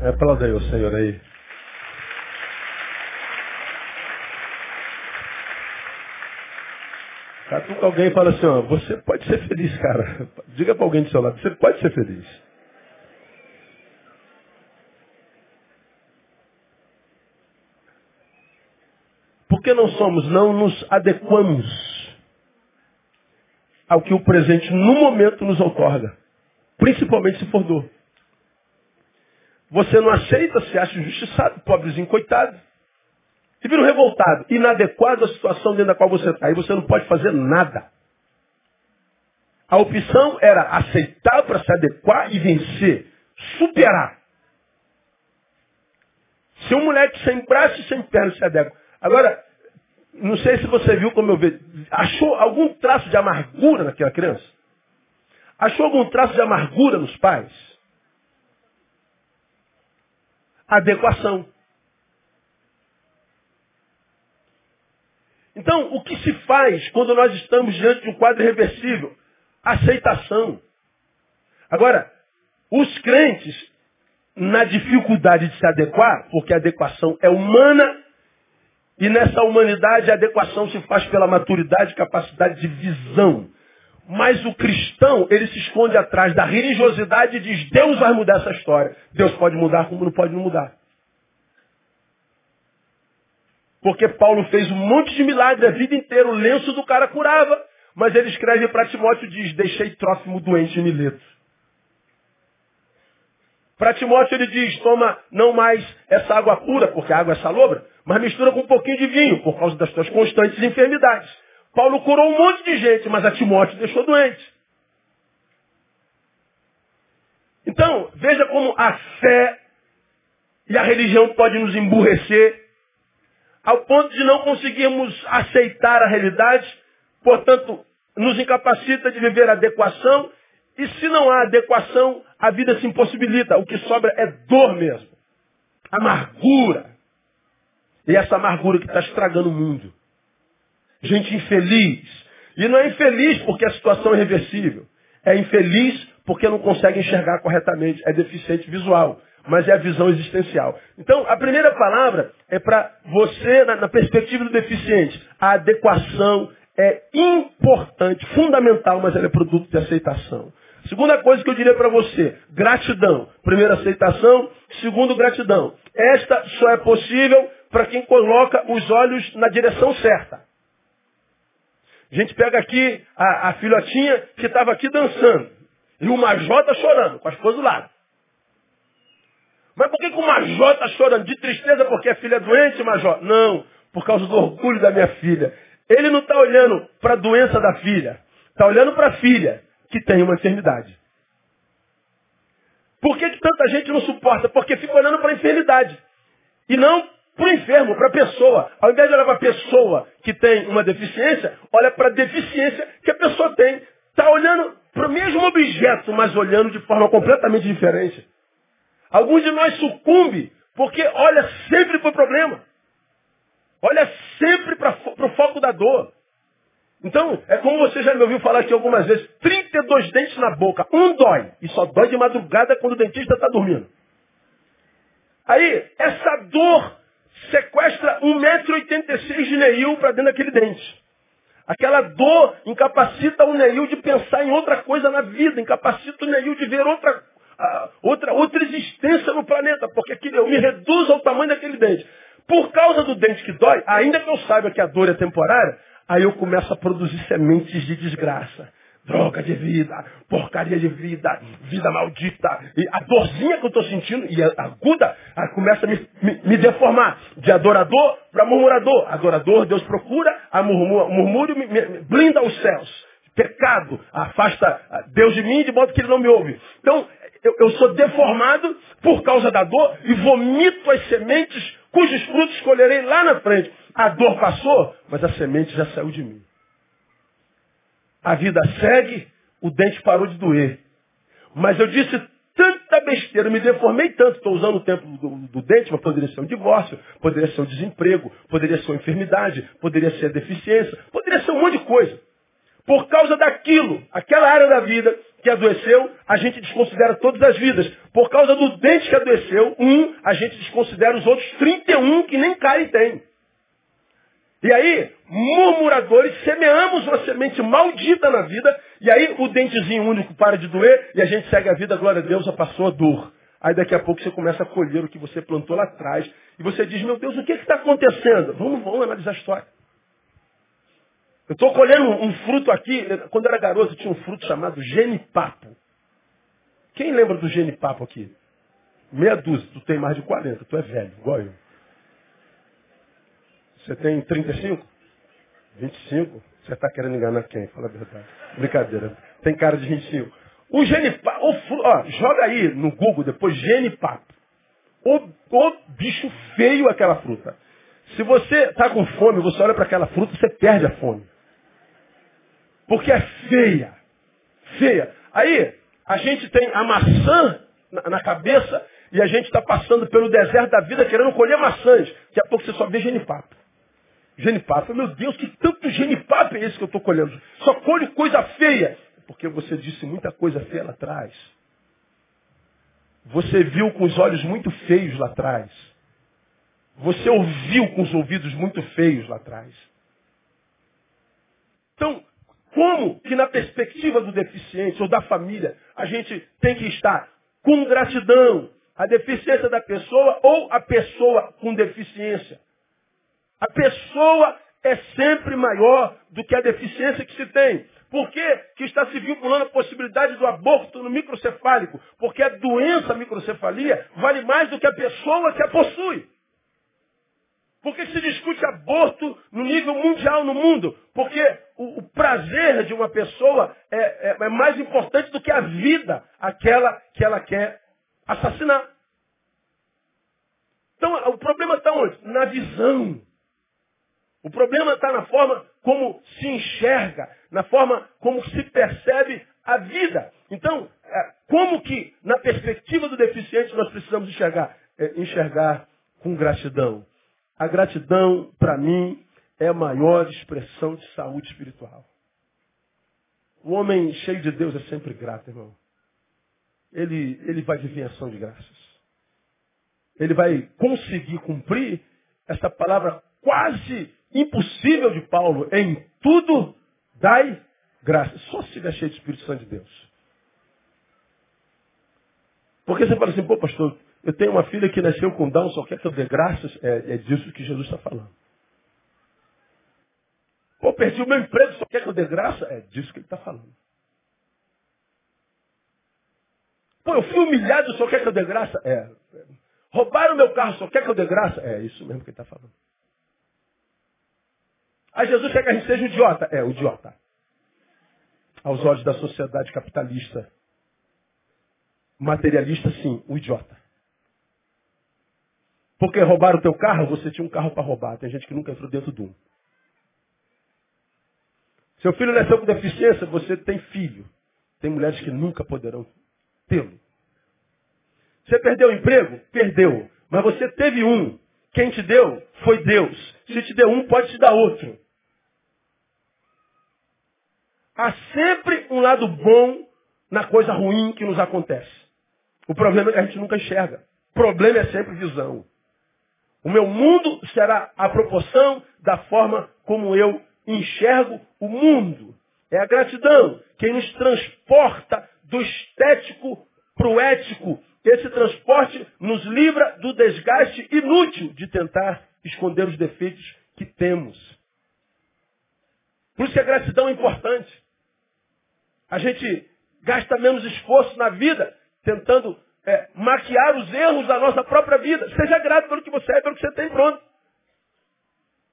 É, aplauda aí o Senhor aí. Catuca alguém fala assim, ó, você pode ser feliz, cara. Diga para alguém do seu lado, você pode ser feliz. Que não somos? Não nos adequamos ao que o presente no momento nos outorga. Principalmente se for dor. Você não aceita, se acha injustiçado, pobrezinho, coitado. Se vira um revoltado, inadequado à situação dentro da qual você está. E você não pode fazer nada. A opção era aceitar para se adequar e vencer. Superar. Se um moleque sem braço e sem perna se adequa. Agora, não sei se você viu como eu vejo. Achou algum traço de amargura naquela criança? Achou algum traço de amargura nos pais? Adequação. Então, o que se faz quando nós estamos diante de um quadro irreversível? Aceitação. Agora, os crentes, na dificuldade de se adequar, porque a adequação é humana, e nessa humanidade a adequação se faz pela maturidade capacidade de visão. Mas o cristão, ele se esconde atrás da religiosidade e diz, Deus vai mudar essa história. Deus pode mudar como não pode não mudar. Porque Paulo fez um monte de milagres a vida inteira, o lenço do cara curava. Mas ele escreve para Timóteo e diz, deixei Trófimo doente em Mileto. Para Timóteo ele diz, toma não mais essa água pura, porque a água é salobra, mas mistura com um pouquinho de vinho, por causa das tuas constantes enfermidades. Paulo curou um monte de gente, mas a Timóteo deixou doente. Então, veja como a fé e a religião podem nos emburrecer ao ponto de não conseguirmos aceitar a realidade, portanto, nos incapacita de viver adequação, e se não há adequação, a vida se impossibilita. O que sobra é dor mesmo. Amargura. E essa amargura que está estragando o mundo. Gente infeliz. E não é infeliz porque a situação é irreversível. É infeliz porque não consegue enxergar corretamente. É deficiente visual. Mas é a visão existencial. Então, a primeira palavra é para você, na, na perspectiva do deficiente. A adequação é importante, fundamental, mas ela é produto de aceitação. Segunda coisa que eu diria para você, gratidão. Primeiro, aceitação. Segundo, gratidão. Esta só é possível para quem coloca os olhos na direção certa. A gente pega aqui a, a filhotinha que estava aqui dançando. E o Major está chorando, com as coisas do lado. Mas por que, que o Major está chorando? De tristeza porque a filha é doente, Major? Não, por causa do orgulho da minha filha. Ele não está olhando para a doença da filha. Está olhando para a filha que tem uma enfermidade. Por que, que tanta gente não suporta? Porque fica olhando para a enfermidade. E não para o enfermo, para a pessoa. Ao invés de olhar para a pessoa que tem uma deficiência, olha para a deficiência que a pessoa tem. Está olhando para o mesmo objeto, mas olhando de forma completamente diferente. Alguns de nós sucumbe porque olha sempre para o problema. Olha sempre para o foco da dor. Então, é como você já me ouviu falar aqui algumas vezes, 32 dentes na boca, um dói, e só dói de madrugada quando o dentista está dormindo. Aí, essa dor sequestra 1,86m de Neil para dentro daquele dente. Aquela dor incapacita o Neil de pensar em outra coisa na vida, incapacita o Neil de ver outra, outra, outra existência no planeta, porque aquilo, eu me reduzo ao tamanho daquele dente. Por causa do dente que dói, ainda que eu saiba que a dor é temporária, aí eu começo a produzir sementes de desgraça droga de vida, porcaria de vida, vida maldita. E a dorzinha que eu estou sentindo, e aguda, começa a me, me, me deformar. De adorador para murmurador. Adorador, Deus procura, a murmúrio, murmúrio me, me, blinda os céus. Pecado, afasta Deus de mim de modo que ele não me ouve. Então, eu, eu sou deformado por causa da dor e vomito as sementes cujos frutos colherei lá na frente. A dor passou, mas a semente já saiu de mim. A vida segue, o dente parou de doer. Mas eu disse tanta besteira, me deformei tanto, estou usando o tempo do, do, dente, mas poderia ser um divórcio, poderia ser um desemprego, poderia ser uma enfermidade, poderia ser a deficiência, poderia ser um monte de coisa. Por causa daquilo, aquela área da vida que adoeceu, a gente desconsidera todas as vidas. Por causa do dente que adoeceu, um, a gente desconsidera os outros 31 que nem cárie tem. E aí, murmuradores, semeamos uma semente maldita na vida, e aí o dentezinho único para de doer, e a gente segue a vida, glória a Deus, já passou a dor. Aí daqui a pouco você começa a colher o que você plantou lá atrás, e você diz, meu Deus, o que está acontecendo? Vamos, vamos analisar a história. Eu estou colhendo um, um fruto aqui, quando eu era garoto tinha um fruto chamado genipapo. Quem lembra do genipapo aqui? Meia dúzia, tu tem mais de 40, tu é velho, igual eu. Você tem 35? 25? Você está querendo enganar quem? Fala a verdade. Brincadeira. Tem cara de 25. O genipapo, ó, joga aí no Google depois genipapo. O, o bicho feio aquela fruta. Se você está com fome, você olha para aquela fruta, você perde a fome. Porque é feia. Feia. Aí, a gente tem a maçã na, na cabeça e a gente está passando pelo deserto da vida querendo colher maçãs. Daqui a pouco você só vê genipapo. Genipapo. Meu Deus, que tanto genipapo é esse que eu estou colhendo? Só colho coisa feia. Porque você disse muita coisa feia lá atrás. Você viu com os olhos muito feios lá atrás. Você ouviu com os ouvidos muito feios lá atrás. Então, como que na perspectiva do deficiente ou da família, a gente tem que estar com gratidão a deficiência da pessoa ou a pessoa com deficiência? A pessoa é sempre maior do que a deficiência que se tem. Por que, que está se vinculando a possibilidade do aborto no microcefálico? Porque a doença a microcefalia vale mais do que a pessoa que a possui. Por que se discute aborto no nível mundial no mundo? Porque o, o prazer de uma pessoa é, é, é mais importante do que a vida, aquela que ela quer assassinar. Então, o problema está onde? Na visão. O problema está na forma como se enxerga, na forma como se percebe a vida. Então, é, como que, na perspectiva do deficiente, nós precisamos enxergar? É, enxergar com gratidão. A gratidão, para mim, é a maior expressão de saúde espiritual. O homem cheio de Deus é sempre grato, irmão. Ele, ele vai viver em ação de graças. Ele vai conseguir cumprir essa palavra quase impossível de Paulo, em tudo dai graça. Só se estiver cheio de Espírito Santo de Deus. Porque você fala assim, pô pastor, eu tenho uma filha que nasceu com Down, só quer que eu dê graças. É, é disso que Jesus está falando. Pô, perdi o meu emprego, só quer que eu dê graça? É disso que ele está falando. Pô, eu fui humilhado, só quer que eu dê graça? É. Roubaram meu carro, só quer que eu dê graça? É isso mesmo que ele está falando. Aí Jesus quer que a gente seja idiota. É, o idiota. Aos olhos da sociedade capitalista. Materialista, sim, o idiota. Porque roubaram o teu carro, você tinha um carro para roubar. Tem gente que nunca entrou dentro de um. Seu filho nasceu com deficiência, você tem filho. Tem mulheres que nunca poderão tê-lo. Você perdeu o emprego? Perdeu. Mas você teve um. Quem te deu foi Deus. Se te deu um, pode te dar outro. Há sempre um lado bom na coisa ruim que nos acontece. O problema é que a gente nunca enxerga. O problema é sempre visão. O meu mundo será a proporção da forma como eu enxergo o mundo. É a gratidão quem nos transporta do estético para o ético. Esse transporte nos livra do desgaste inútil de tentar esconder os defeitos que temos. Por isso que a gratidão é importante. A gente gasta menos esforço na vida tentando é, maquiar os erros da nossa própria vida. Seja grato pelo que você é, pelo que você tem pronto.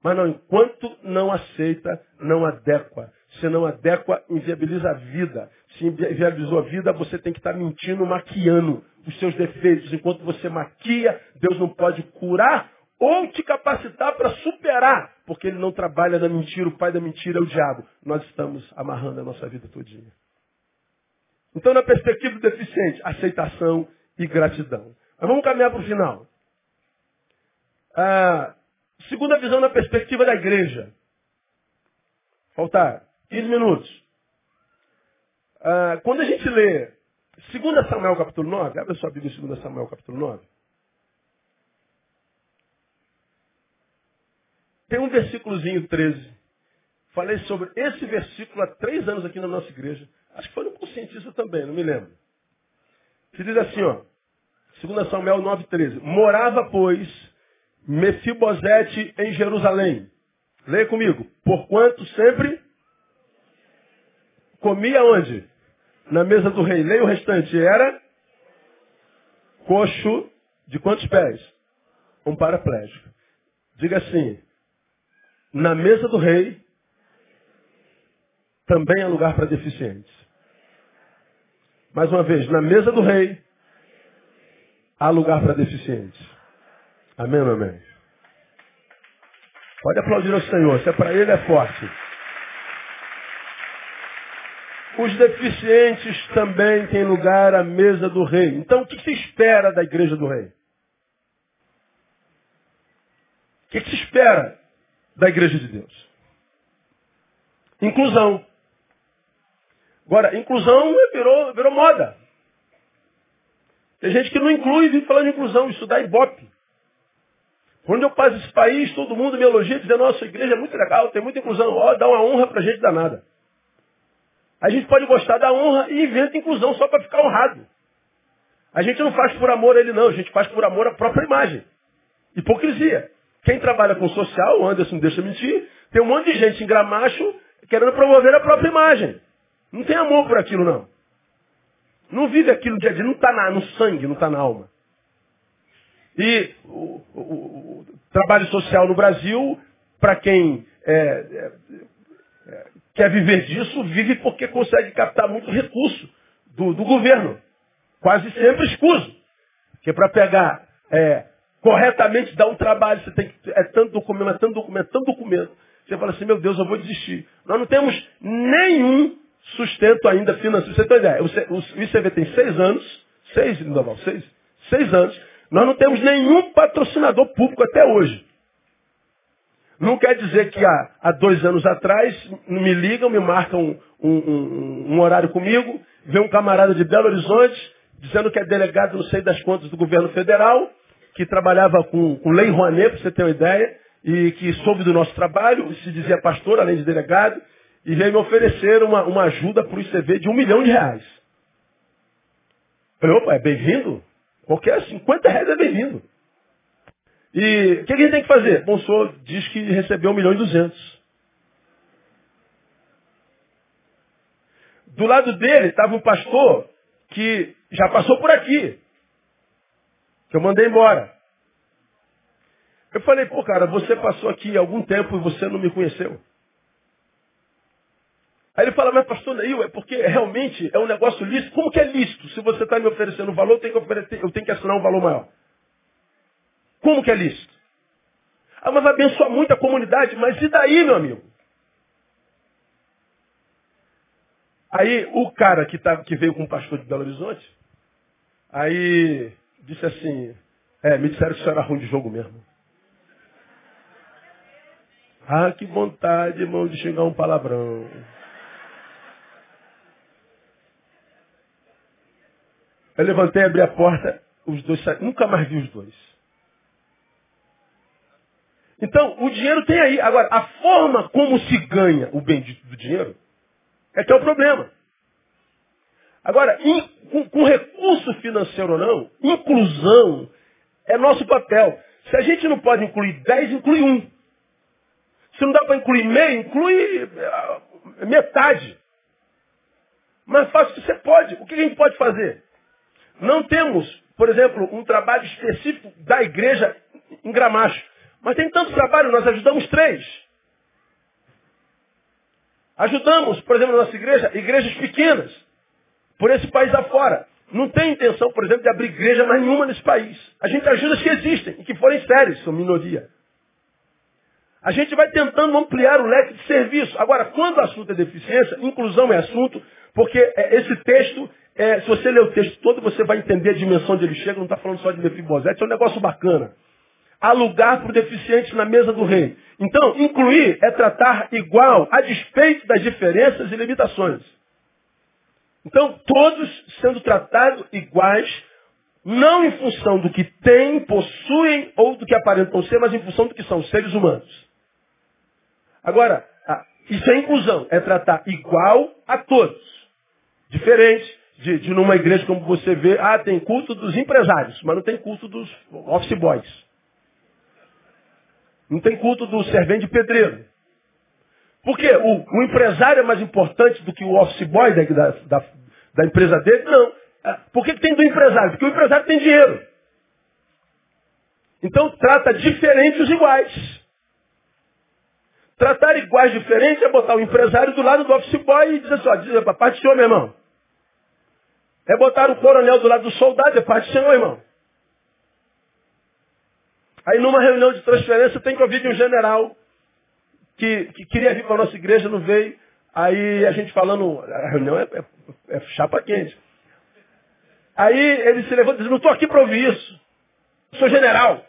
Mas não, enquanto não aceita, não adequa. Se não adequa, inviabiliza a vida. Se inviabilizou a vida, você tem que estar mentindo, maquiando os seus defeitos. Enquanto você maquia, Deus não pode curar ou te capacitar para superar, porque ele não trabalha na mentira, o pai da mentira é o diabo. Nós estamos amarrando a nossa vida todinha. Então, na perspectiva do deficiente, aceitação e gratidão. Mas vamos caminhar para o final. Ah, segunda visão na perspectiva da igreja. Faltar 15 minutos. Ah, quando a gente lê 2 Samuel capítulo 9, abre a sua Bíblia em 2 Samuel capítulo 9. Tem um versículozinho 13. Falei sobre esse versículo há três anos aqui na nossa igreja. Acho que foi no conscientista também, não me lembro. Que diz assim, ó. 2 Samuel 9,13. Morava, pois, Mefibosete em Jerusalém. Leia comigo. Porquanto sempre comia onde? Na mesa do rei. Leia o restante. Era coxo de quantos pés? Um paraplégico. Diga assim. Na mesa do rei também há lugar para deficientes. Mais uma vez, na mesa do rei há lugar para deficientes. Amém ou amém? Pode aplaudir ao Senhor, se é para Ele é forte. Os deficientes também têm lugar à mesa do rei. Então, o que se espera da igreja do rei? O que se espera da igreja de Deus? Inclusão. Agora, inclusão virou, virou moda. Tem gente que não inclui, vive falando de inclusão, isso dá ibope. Quando eu passo esse país, todo mundo me elogia, dizendo, nossa, igreja é muito legal, tem muita inclusão, ó, dá uma honra pra gente danada. A gente pode gostar da honra e inventa inclusão só para ficar honrado. A gente não faz por amor a ele, não, a gente faz por amor à própria imagem. Hipocrisia. Quem trabalha com social, o Anderson deixa mentir, tem um monte de gente em gramacho querendo promover a própria imagem. Não tem amor por aquilo, não. Não vive aquilo dia a dia, não está no sangue, não está na alma. E o, o, o, trabalho social no Brasil, para quem é, é, é, quer viver disso, vive porque consegue captar muito recurso do, do governo. Quase sempre escuso. Porque para pegar é, corretamente, dar um trabalho, você tem que. É tanto documento, é tanto documento, tanto documento. Você fala assim, meu Deus, eu vou desistir. Nós não temos nenhum sustento ainda financeiro. Você tem ideia? O ICV tem seis anos, seis, Lindoval, seis, seis anos. Nós não temos nenhum patrocinador público até hoje. Não quer dizer que há, há dois anos atrás me ligam, me marcam um, um, um, horário comigo, vem um camarada de Belo Horizonte dizendo que é delegado, não sei das contas, do governo federal, que trabalhava com, com lei Rouanet, para você ter uma ideia, e que soube do nosso trabalho, se dizia pastor, além de delegado, e veio me oferecer uma, uma ajuda para o ICV de um milhão de reais. Falei, opa, é bem-vindo? Qualquer 50 reais é bem-vindo. E o que a gente tem que fazer? Bom, o senhor diz que recebeu um milhão e duzentos. Do lado dele estava um pastor que já passou por aqui. Que eu mandei embora. Eu falei, pô, cara, você passou aqui algum tempo e você não me conheceu. Aí ele fala, mas pastor Neil, é porque realmente é um negócio lícito. Como que é lícito? Se você está me oferecendo um valor, eu tenho, que oferecer, eu tenho que assinar um valor maior. Como que é lícito? Ah, mas vai abençoar muito a comunidade. Mas e daí, meu amigo? Aí o cara que, tá, que veio com o pastor de Belo Horizonte, aí disse assim, é, me disseram que isso era ruim de jogo mesmo. Ah, que vontade, irmão, de xingar um palavrão. Eu levantei, abri a porta, os dois saíram. Nunca mais vi os dois. Então, o dinheiro tem aí. Agora, a forma como se ganha o bendito do dinheiro é que é o problema. Agora, in, com, com recurso financeiro ou não, inclusão é nosso papel. Se a gente não pode incluir 10, inclui um. Se não dá para incluir meio, inclui uh, metade. Mas faça o que você pode. O que a gente pode fazer? Não temos, por exemplo, um trabalho específico da igreja em Gramacho. Mas tem tanto trabalho, nós ajudamos três. Ajudamos, por exemplo, na nossa igreja, igrejas pequenas, por esse país afora. Não tem intenção, por exemplo, de abrir igreja mais nenhuma nesse país. A gente ajuda as que existem e que forem sérias, são minoria. A gente vai tentando ampliar o leque de serviço. Agora, quando o assunto é deficiência, inclusão é assunto, porque é, esse texto é, se você ler o texto todo, você vai entender a dimensão onde ele chega, não está falando só de Mefibosete, é um negócio bacana. Há lugar para o deficiente na mesa do rei. Então, incluir é tratar igual, a despeito das diferenças e limitações. Então, todos sendo tratados iguais, não em função do que têm, possuem ou do que aparentam ser, mas em função do que são seres humanos. Agora, isso é inclusão, é tratar igual a todos. Diferente de, de numa igreja como você vê, ah, tem culto dos empresários, mas não tem culto dos office boys. Não tem culto do servente de pedreiro. Por quê? O, o empresário é mais importante do que o office boy da, da, da- empresa dele? Não. Ah, Por que, tem do empresário? Porque o empresário tem dinheiro. Então trata diferente os iguais. Tratar iguais diferentes é botar o empresário do lado do office boy e dizer assim, ó, dizer para parte do senhor, meu irmão. É botar o coronel do lado do soldado, é parte do senhor, irmão. Aí numa reunião de transferência tem que ouvir de um general que, que queria vir para a nossa igreja, não veio. Aí a gente falando, a reunião é, é- é chapa quente. Aí ele se levanta e diz, não estou aqui para ouvir isso. Sou general.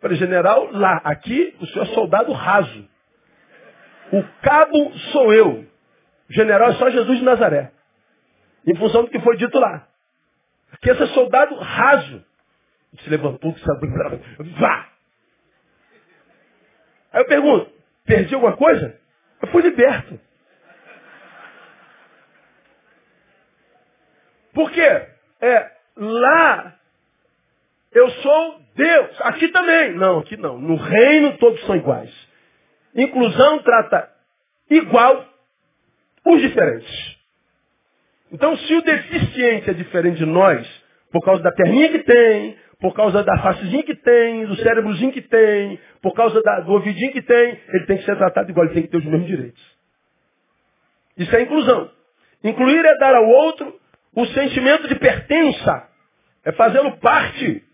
Falei, general, lá, aqui o senhor é soldado raso. O cabo sou eu. O general é só Jesus de Nazaré. Em função do que foi dito lá. Aqui esse é soldado raso. Ele se levantou, se abriu, vá! Aí eu pergunto, perdi alguma coisa? Eu fui liberto. Por quê? É, lá eu sou Deus. Aqui também. Não, aqui não. No reino todos são iguais. Inclusão trata igual os diferentes. Então, se o deficiente é diferente de nós, por causa da perninha que tem, por causa da facezinha que tem, do cérebrozinho que tem, por causa da- do ouvidinho que tem, ele tem que ser tratado igual, ele tem que ter os mesmos direitos. Isso é inclusão. Incluir é dar ao outro o sentimento de pertença, é fazê-lo parte.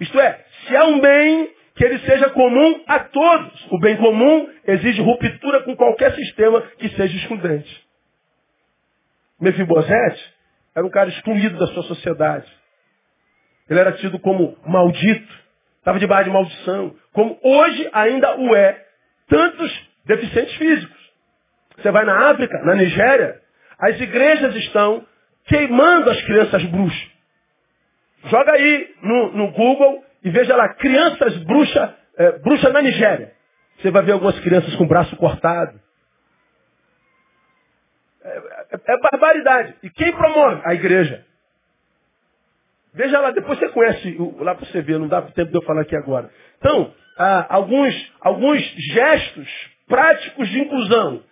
Isto é, se há um bem, que ele seja comum a todos. O bem comum exige ruptura com qualquer sistema que seja excludente. Mefibosete era um cara excluído da sua sociedade. Ele era tido como maldito, estava debaixo de maldição, como hoje ainda o é tantos deficientes físicos. Você vai na África, na Nigéria, as igrejas estão queimando as crianças bruxas. Joga aí no, no Google e veja lá, crianças bruxa, é, bruxa na Nigéria. Você vai ver algumas crianças com o braço cortado. É, é- é barbaridade. E quem promove? A igreja. Veja lá, depois você conhece lá para você ver, não dá tempo de eu falar aqui agora. Então, ah, alguns, alguns gestos práticos de inclusão,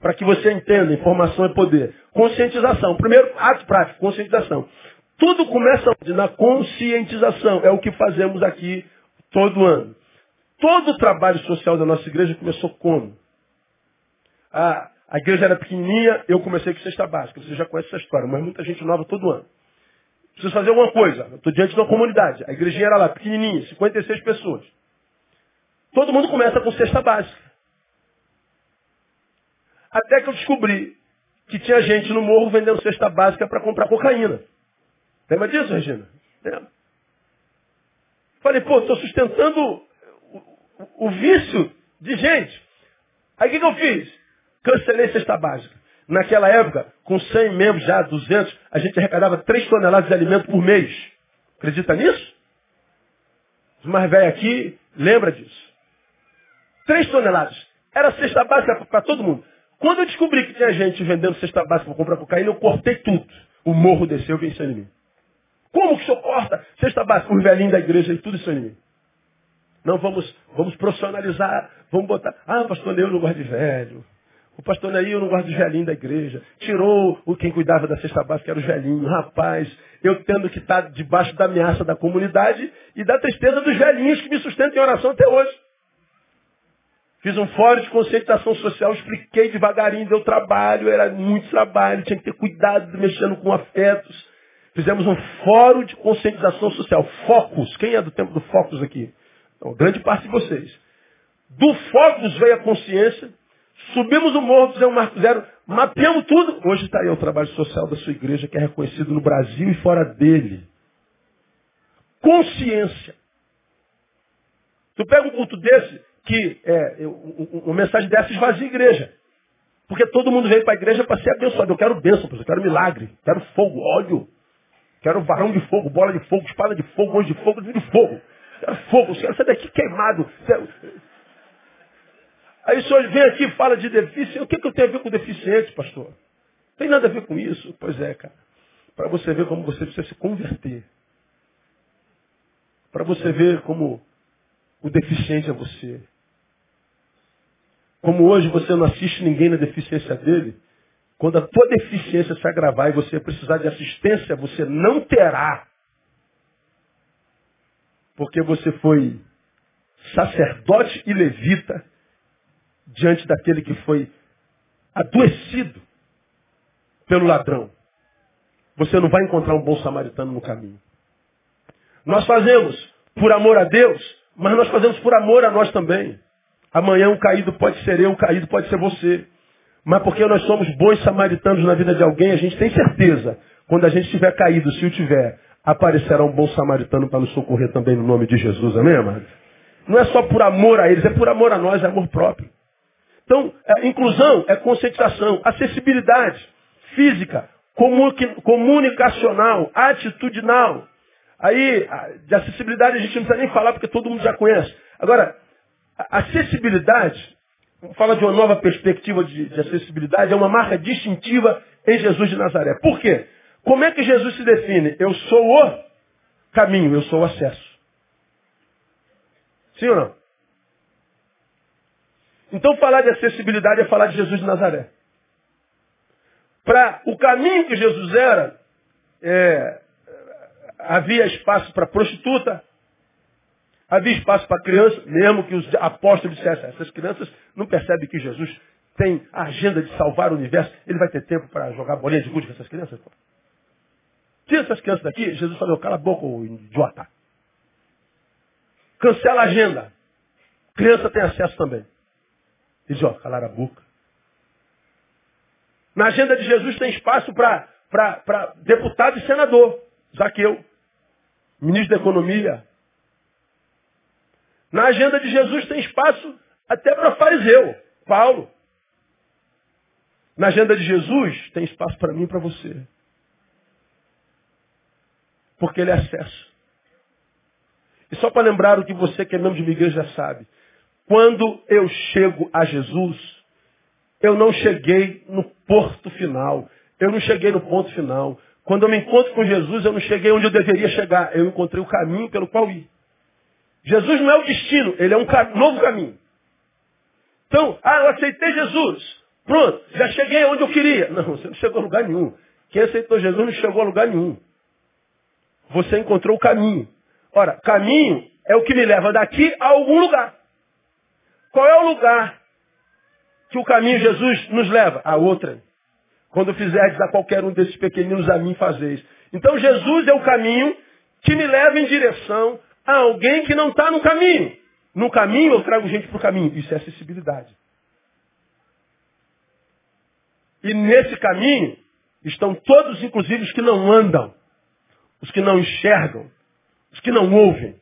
para que você entenda, informação é poder. Conscientização. Primeiro, ato prático, conscientização. Tudo começa na conscientização. É o que fazemos aqui todo ano. Todo o trabalho social da nossa igreja começou como? A, a igreja era pequenininha, eu comecei com cesta básica. Você já conhece essa história, mas muita gente nova todo ano. Preciso fazer alguma coisa. Estou diante de uma comunidade. A igrejinha era lá, pequenininha, 56 pessoas. Todo mundo começa com cesta básica. Até que eu descobri que tinha gente no morro vendendo cesta básica para comprar cocaína. Lembra disso, Regina? Lembra? Falei, pô, estou sustentando o, o- o vício de gente. Aí o que, que eu fiz? Cancelei cesta básica. Naquela época, com 100 membros já, 200, a gente arrecadava 3 toneladas de alimento por mês. Acredita nisso? Os mais velhos aqui, lembra disso. 3 toneladas. Era cesta básica para todo mundo. Quando eu descobri que tinha gente vendendo cesta básica para comprar cocaína, eu cortei tudo. O morro desceu veio em mim. Como que o senhor corta cesta básica? Os velhinhos da igreja e tudo isso em mim. Não, vamos, vamos profissionalizar, vamos botar. Ah, pastor eu não gosto de velho. O pastor eu não gosto de velhinho da igreja. Tirou o quem cuidava da cesta básica, era o velhinho. Rapaz, eu tendo que estar debaixo da ameaça da comunidade e da tristeza dos velhinhos que me sustentam em oração até hoje. Fiz um fórum de conscientização social, expliquei devagarinho, deu trabalho, era muito trabalho, tinha que ter cuidado mexendo com afetos. Fizemos um fórum de conscientização social, Focus. Quem é do tempo do Focus aqui? Então, grande parte de vocês. Do Focus veio a consciência, subimos o morro, fizemos um marco zero, mapeamos tudo. Hoje está aí o trabalho social da sua igreja, que é reconhecido no Brasil e fora dele. Consciência. Tu pega um culto desse, que é, eu- um- um- uma mensagem dessa esvazia a igreja. Porque todo mundo veio para a igreja para ser abençoado. Eu quero bênção, eu quero milagre, quero fogo, óleo. Quero varão de fogo, bola de fogo, espada de fogo, hoje de fogo, de fogo. Quero fogo, quero sair daqui queimado. Aí o senhor vem aqui e fala de deficiente. O que, que eu tenho a ver com deficiente, pastor? Tem nada a ver com isso. Pois é, cara. Para você ver como você precisa se converter. Para você ver como o deficiente é você. Como hoje você não assiste ninguém na deficiência dele, quando a tua deficiência se agravar e você precisar de assistência, você não terá. Porque você foi sacerdote e levita diante daquele que foi adoecido pelo ladrão. Você não vai encontrar um bom samaritano no caminho. Nós fazemos por amor a Deus, mas nós fazemos por amor a nós também. Amanhã um caído pode ser eu, um caído pode ser você. Mas porque nós somos bons samaritanos na vida de alguém, a gente tem certeza. Quando a gente estiver caído, se o tiver, aparecerá um bom samaritano para nos socorrer também no nome de Jesus. Amém, amado? Não é só por amor a eles, é por amor a nós, é amor próprio. Então, é, inclusão é conscientização, acessibilidade física, comunicacional, atitudinal. Aí, de acessibilidade a gente não precisa nem falar porque todo mundo já conhece. Agora, acessibilidade, fala de uma nova perspectiva de, de acessibilidade, é uma marca distintiva em Jesus de Nazaré. Por quê? Como é que Jesus se define? Eu sou o caminho, eu sou o acesso. Sim ou não? Então falar de acessibilidade é falar de Jesus de Nazaré. Para o caminho que Jesus era, é, havia espaço para prostituta, havia espaço para criança, mesmo que os apóstolos dissessem, essas crianças não percebem que Jesus tem a agenda de salvar o universo, ele vai ter tempo para jogar bolinha de gude com essas crianças? Tira essas crianças daqui, Jesus falou, cala a boca, idiota. Cancela a agenda. Criança tem acesso também. Diz, ó, calar a boca. Na agenda de Jesus tem espaço para deputado e senador. Zaqueu. Ministro da Economia. Na agenda de Jesus tem espaço até para fariseu. Paulo. Na agenda de Jesus tem espaço para mim e para você. Porque ele é acesso. E só para lembrar o que você que é membro de uma igreja sabe. Quando eu chego a Jesus, eu não cheguei no porto final. Eu não cheguei no ponto final. Quando eu me encontro com Jesus, eu não cheguei onde eu deveria chegar. Eu encontrei o caminho pelo qual ir. Jesus não é o destino, ele é um novo caminho. Então, ah, eu aceitei Jesus. Pronto, já cheguei onde eu queria. Não, você não chegou a lugar nenhum. Quem aceitou Jesus não chegou a lugar nenhum. Você encontrou o caminho. Ora, caminho é o que me leva daqui a algum lugar. Qual é o lugar que o caminho Jesus nos leva? A outra. Quando fizerdes a qualquer um desses pequeninos a mim fazeis. Então Jesus é o caminho que me leva em direção a alguém que não está no caminho. No caminho eu trago gente para o caminho. Isso é acessibilidade. E nesse caminho estão todos, inclusive, os que não andam, os que não enxergam, os que não ouvem.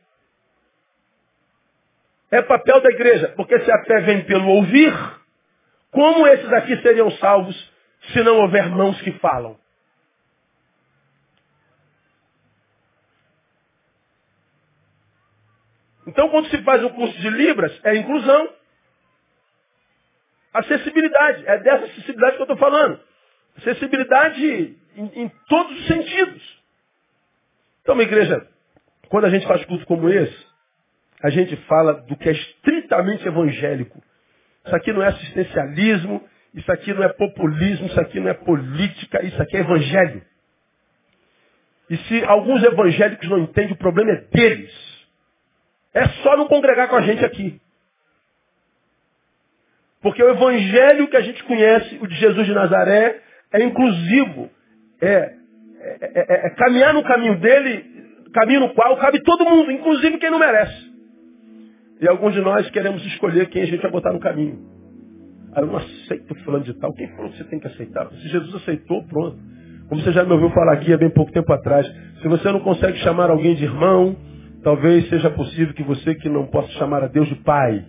É papel da igreja, porque se a fé vem pelo ouvir, como esses aqui seriam salvos se não houver mãos que falam? Então, quando se faz um curso de Libras, é inclusão. Acessibilidade. É dessa acessibilidade que eu estou falando. Acessibilidade em, em, todos os sentidos. Então, uma igreja, quando a gente faz culto como esse, a gente fala do que é estritamente evangélico. Isso aqui não é assistencialismo, isso aqui não é populismo, isso aqui não é política, isso aqui é evangelho. E se alguns evangélicos não entendem, o problema é deles. É só não congregar com a gente aqui. Porque o evangelho que a gente conhece, o de Jesus de Nazaré, é inclusivo. É, é, é, é caminhar no caminho dele, caminho no qual cabe todo mundo, inclusive quem não merece. E alguns de nós queremos escolher quem a gente vai botar no caminho. Ah, eu não aceito fulano de tal. Quem falou que você tem que aceitar? Se Jesus aceitou, pronto. Como você já me ouviu falar aqui há bem pouco tempo atrás, se você não consegue chamar alguém de irmão, talvez seja possível que você que não possa chamar a Deus de pai.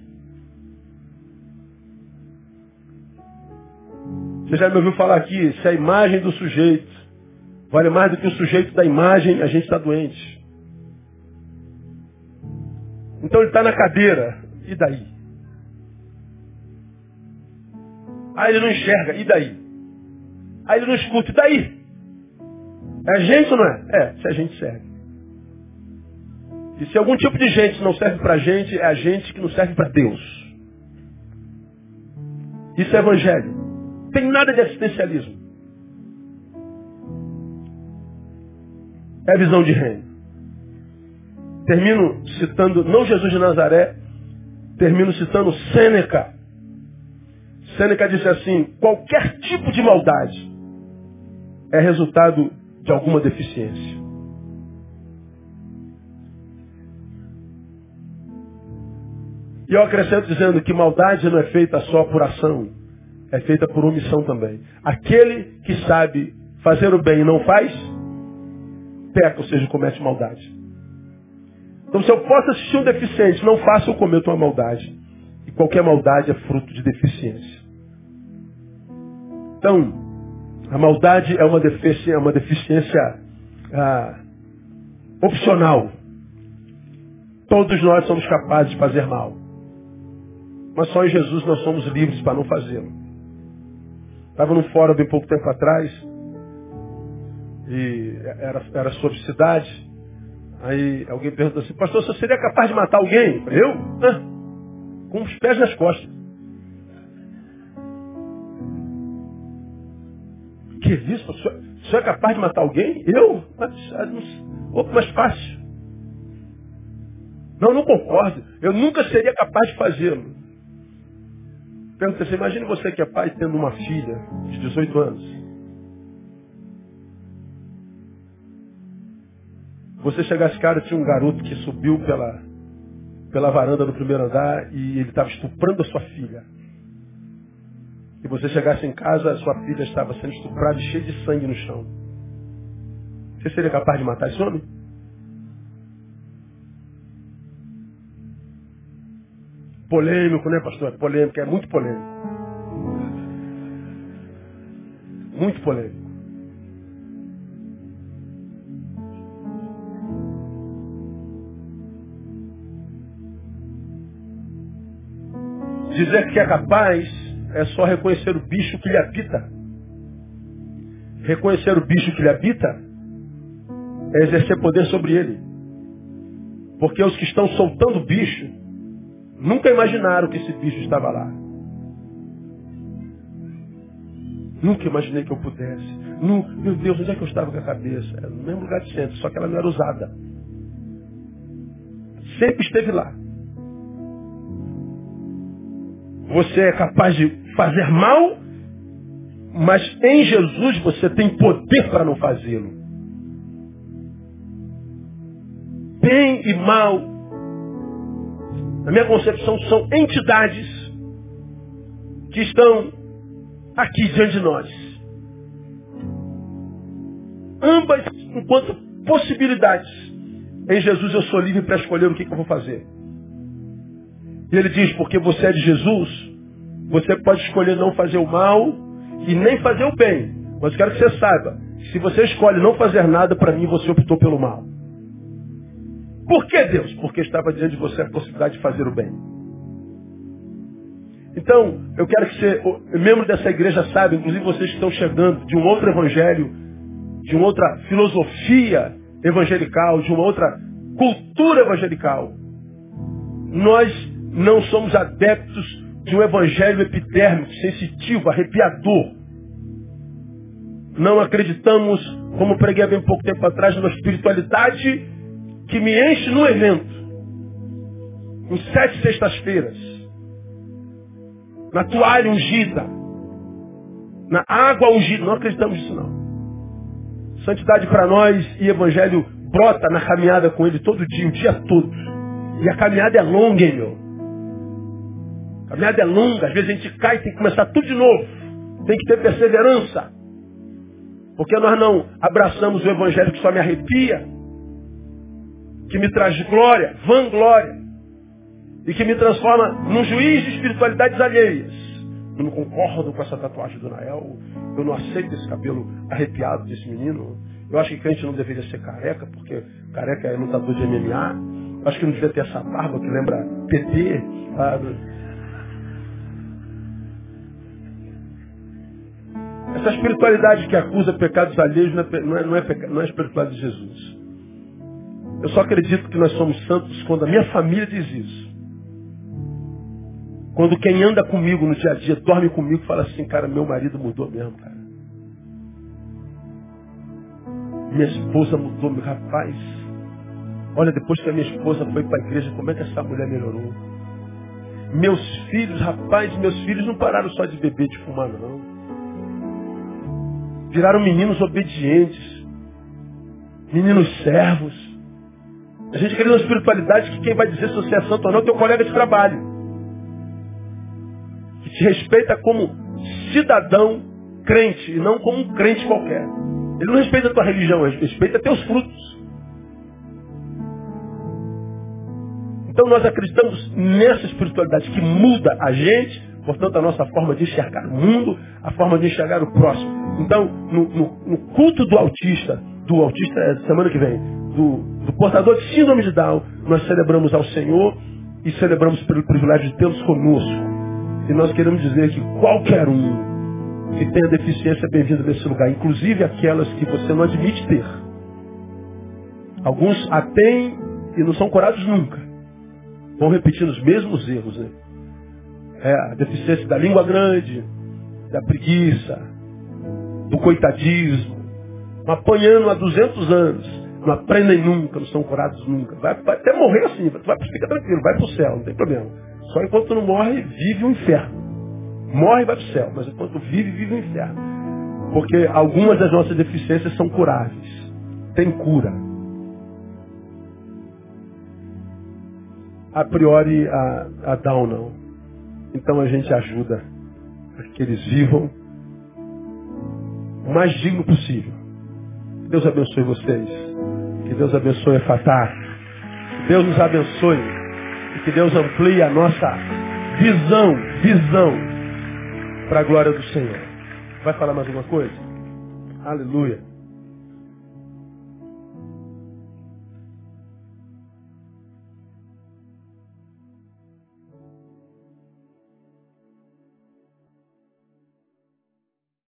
Você já me ouviu falar aqui, se a imagem do sujeito vale mais do que o sujeito da imagem, a gente está doente. Então ele está na cadeira. E daí? Ah, ele não enxerga, e daí? Ah, ele não escuta, e daí? É gente ou não é? É, se a gente serve. E se algum tipo de gente não serve para a gente, é a gente que não serve para Deus. Isso é evangelho. Tem nada de assistencialismo. É visão de reino. Termino citando, não Jesus de Nazaré, termino citando Sêneca. Sêneca disse assim, qualquer tipo de maldade é resultado de alguma deficiência. E eu acrescento dizendo que maldade não é feita só por ação, é feita por omissão também. Aquele que sabe fazer o bem e não faz, peca, ou seja, comete maldade. Então se eu posso assistir um deficiente, não faço, eu cometo uma maldade. E qualquer maldade é fruto de deficiência. Então, a maldade é uma deficiência, é uma deficiência ah, opcional. Todos nós somos capazes de fazer mal. Mas só em Jesus nós somos livres para não fazê-lo. Estava num fórum bem pouco tempo atrás, e era, era sobre cidade. Aí alguém perguntou assim, pastor, você seria capaz de matar alguém? Eu? Com os pés nas costas. Que isso? Senhor é capaz de matar alguém? Eu? Mas, mais fácil. Não, não concordo. Eu nunca seria capaz de fazê-lo. Pergunta assim, imagine você que é pai tendo uma filha de 18 anos. Você chegasse, cara, tinha um garoto que subiu pela, pela varanda do primeiro andar e ele estava estuprando a sua filha. E você chegasse em casa, a sua filha estava sendo estuprada e cheia de sangue no chão. Você seria capaz de matar esse homem? Polêmico, né, pastor? É polêmico, é muito polêmico. Muito polêmico. Dizer que é capaz é só reconhecer o bicho que lhe habita. Reconhecer o bicho que lhe habita é exercer poder sobre ele. Porque os que estão soltando o bicho Nunca imaginaram que esse bicho estava lá. Nunca imaginei que eu pudesse. meu Deus, onde é que eu estava com a cabeça? Era no mesmo lugar de sempre, só que ela não era usada. Sempre esteve lá. Você é capaz de fazer mal, mas em Jesus você tem poder para não fazê-lo. Bem e mal na minha concepção, são entidades que estão aqui diante de nós. Ambas enquanto possibilidades. Em Jesus eu sou livre para escolher o que, que eu vou fazer. E ele diz, porque você é de Jesus, você pode escolher não fazer o mal e nem fazer o bem. Mas quero que você saiba, se você escolhe não fazer nada, para mim você optou pelo mal. Por que Deus? Porque estava diante de você a possibilidade de fazer o bem. Então, eu quero que você, membro dessa igreja, saiba, inclusive vocês que estão chegando de um outro evangelho, de uma outra filosofia evangelical, de uma outra cultura evangelical. Nós não somos adeptos de um evangelho epidérmico, sensitivo, arrepiador. Não acreditamos, como preguei há bem pouco tempo atrás, numa espiritualidade que me enche no evento. Em sete sextas-feiras. Na toalha ungida. Na água ungida. Não acreditamos nisso não. Santidade para nós e evangelho brota na caminhada com ele todo dia, o dia todo. E a caminhada é longa, hein, meu? A caminhada é longa, às vezes a gente cai e tem que começar tudo de novo. Tem que ter perseverança. Porque nós não abraçamos o evangelho que só me arrepia, que me traz glória, vanglória, e que me transforma num juiz de espiritualidades alheias. Eu não concordo com essa tatuagem do Nael, eu não aceito esse cabelo arrepiado desse menino. Eu acho que crente não deveria ser careca, porque careca é lutador de MMA. Eu acho que não devia ter essa barba que lembra PT. Essa espiritualidade que acusa pecados alheios não é, não é, não é, não é espiritualidade de Jesus. Eu só acredito que nós somos santos quando a minha família diz isso. Quando quem anda comigo no dia a dia, dorme comigo, fala assim, cara, meu marido mudou mesmo, cara. Minha esposa mudou, meu rapaz. Olha, depois que a minha esposa foi para a igreja, como é que essa mulher melhorou? Meus filhos, rapaz, meus filhos não pararam só de beber, de fumar, não. Viraram meninos obedientes, meninos servos. A gente quer uma espiritualidade que quem vai dizer se você é santo ou não é teu colega de trabalho. Que te respeita como cidadão crente e não como um crente qualquer. Ele não respeita a tua religião, ele respeita teus frutos. Então nós acreditamos nessa espiritualidade que muda a gente, portanto a nossa forma de enxergar o mundo, a forma de enxergar o próximo. Então, no, no- no culto do autista, do autista é semana que vem, do, do portador de síndrome de Down, nós celebramos ao Senhor e celebramos pelo privilégio de tê-los conosco. E nós queremos dizer que qualquer um que tenha deficiência é bem-vindo nesse lugar, inclusive aquelas que você não admite ter. Alguns a têm e não são curados nunca. Vão repetindo os mesmos erros, né? É, a deficiência da língua grande, da preguiça, do coitadismo, apanhando há 200 anos, não aprendem nunca, não são curados nunca. Vai, vai até morrer assim, vai, fica tranquilo, vai para o céu, não tem problema. Só enquanto não morre, vive o inferno. Morre e vai para o céu, mas enquanto vive, vive o inferno. Porque algumas das nossas deficiências são curáveis. Tem cura. A priori, a, a Down não. Então a gente ajuda para que eles vivam o mais digno possível. Que Deus abençoe vocês. Que Deus abençoe a Fatah. Que Deus nos abençoe. E que Deus amplie a nossa visão, visão para a glória do Senhor. Vai falar mais alguma coisa? Aleluia.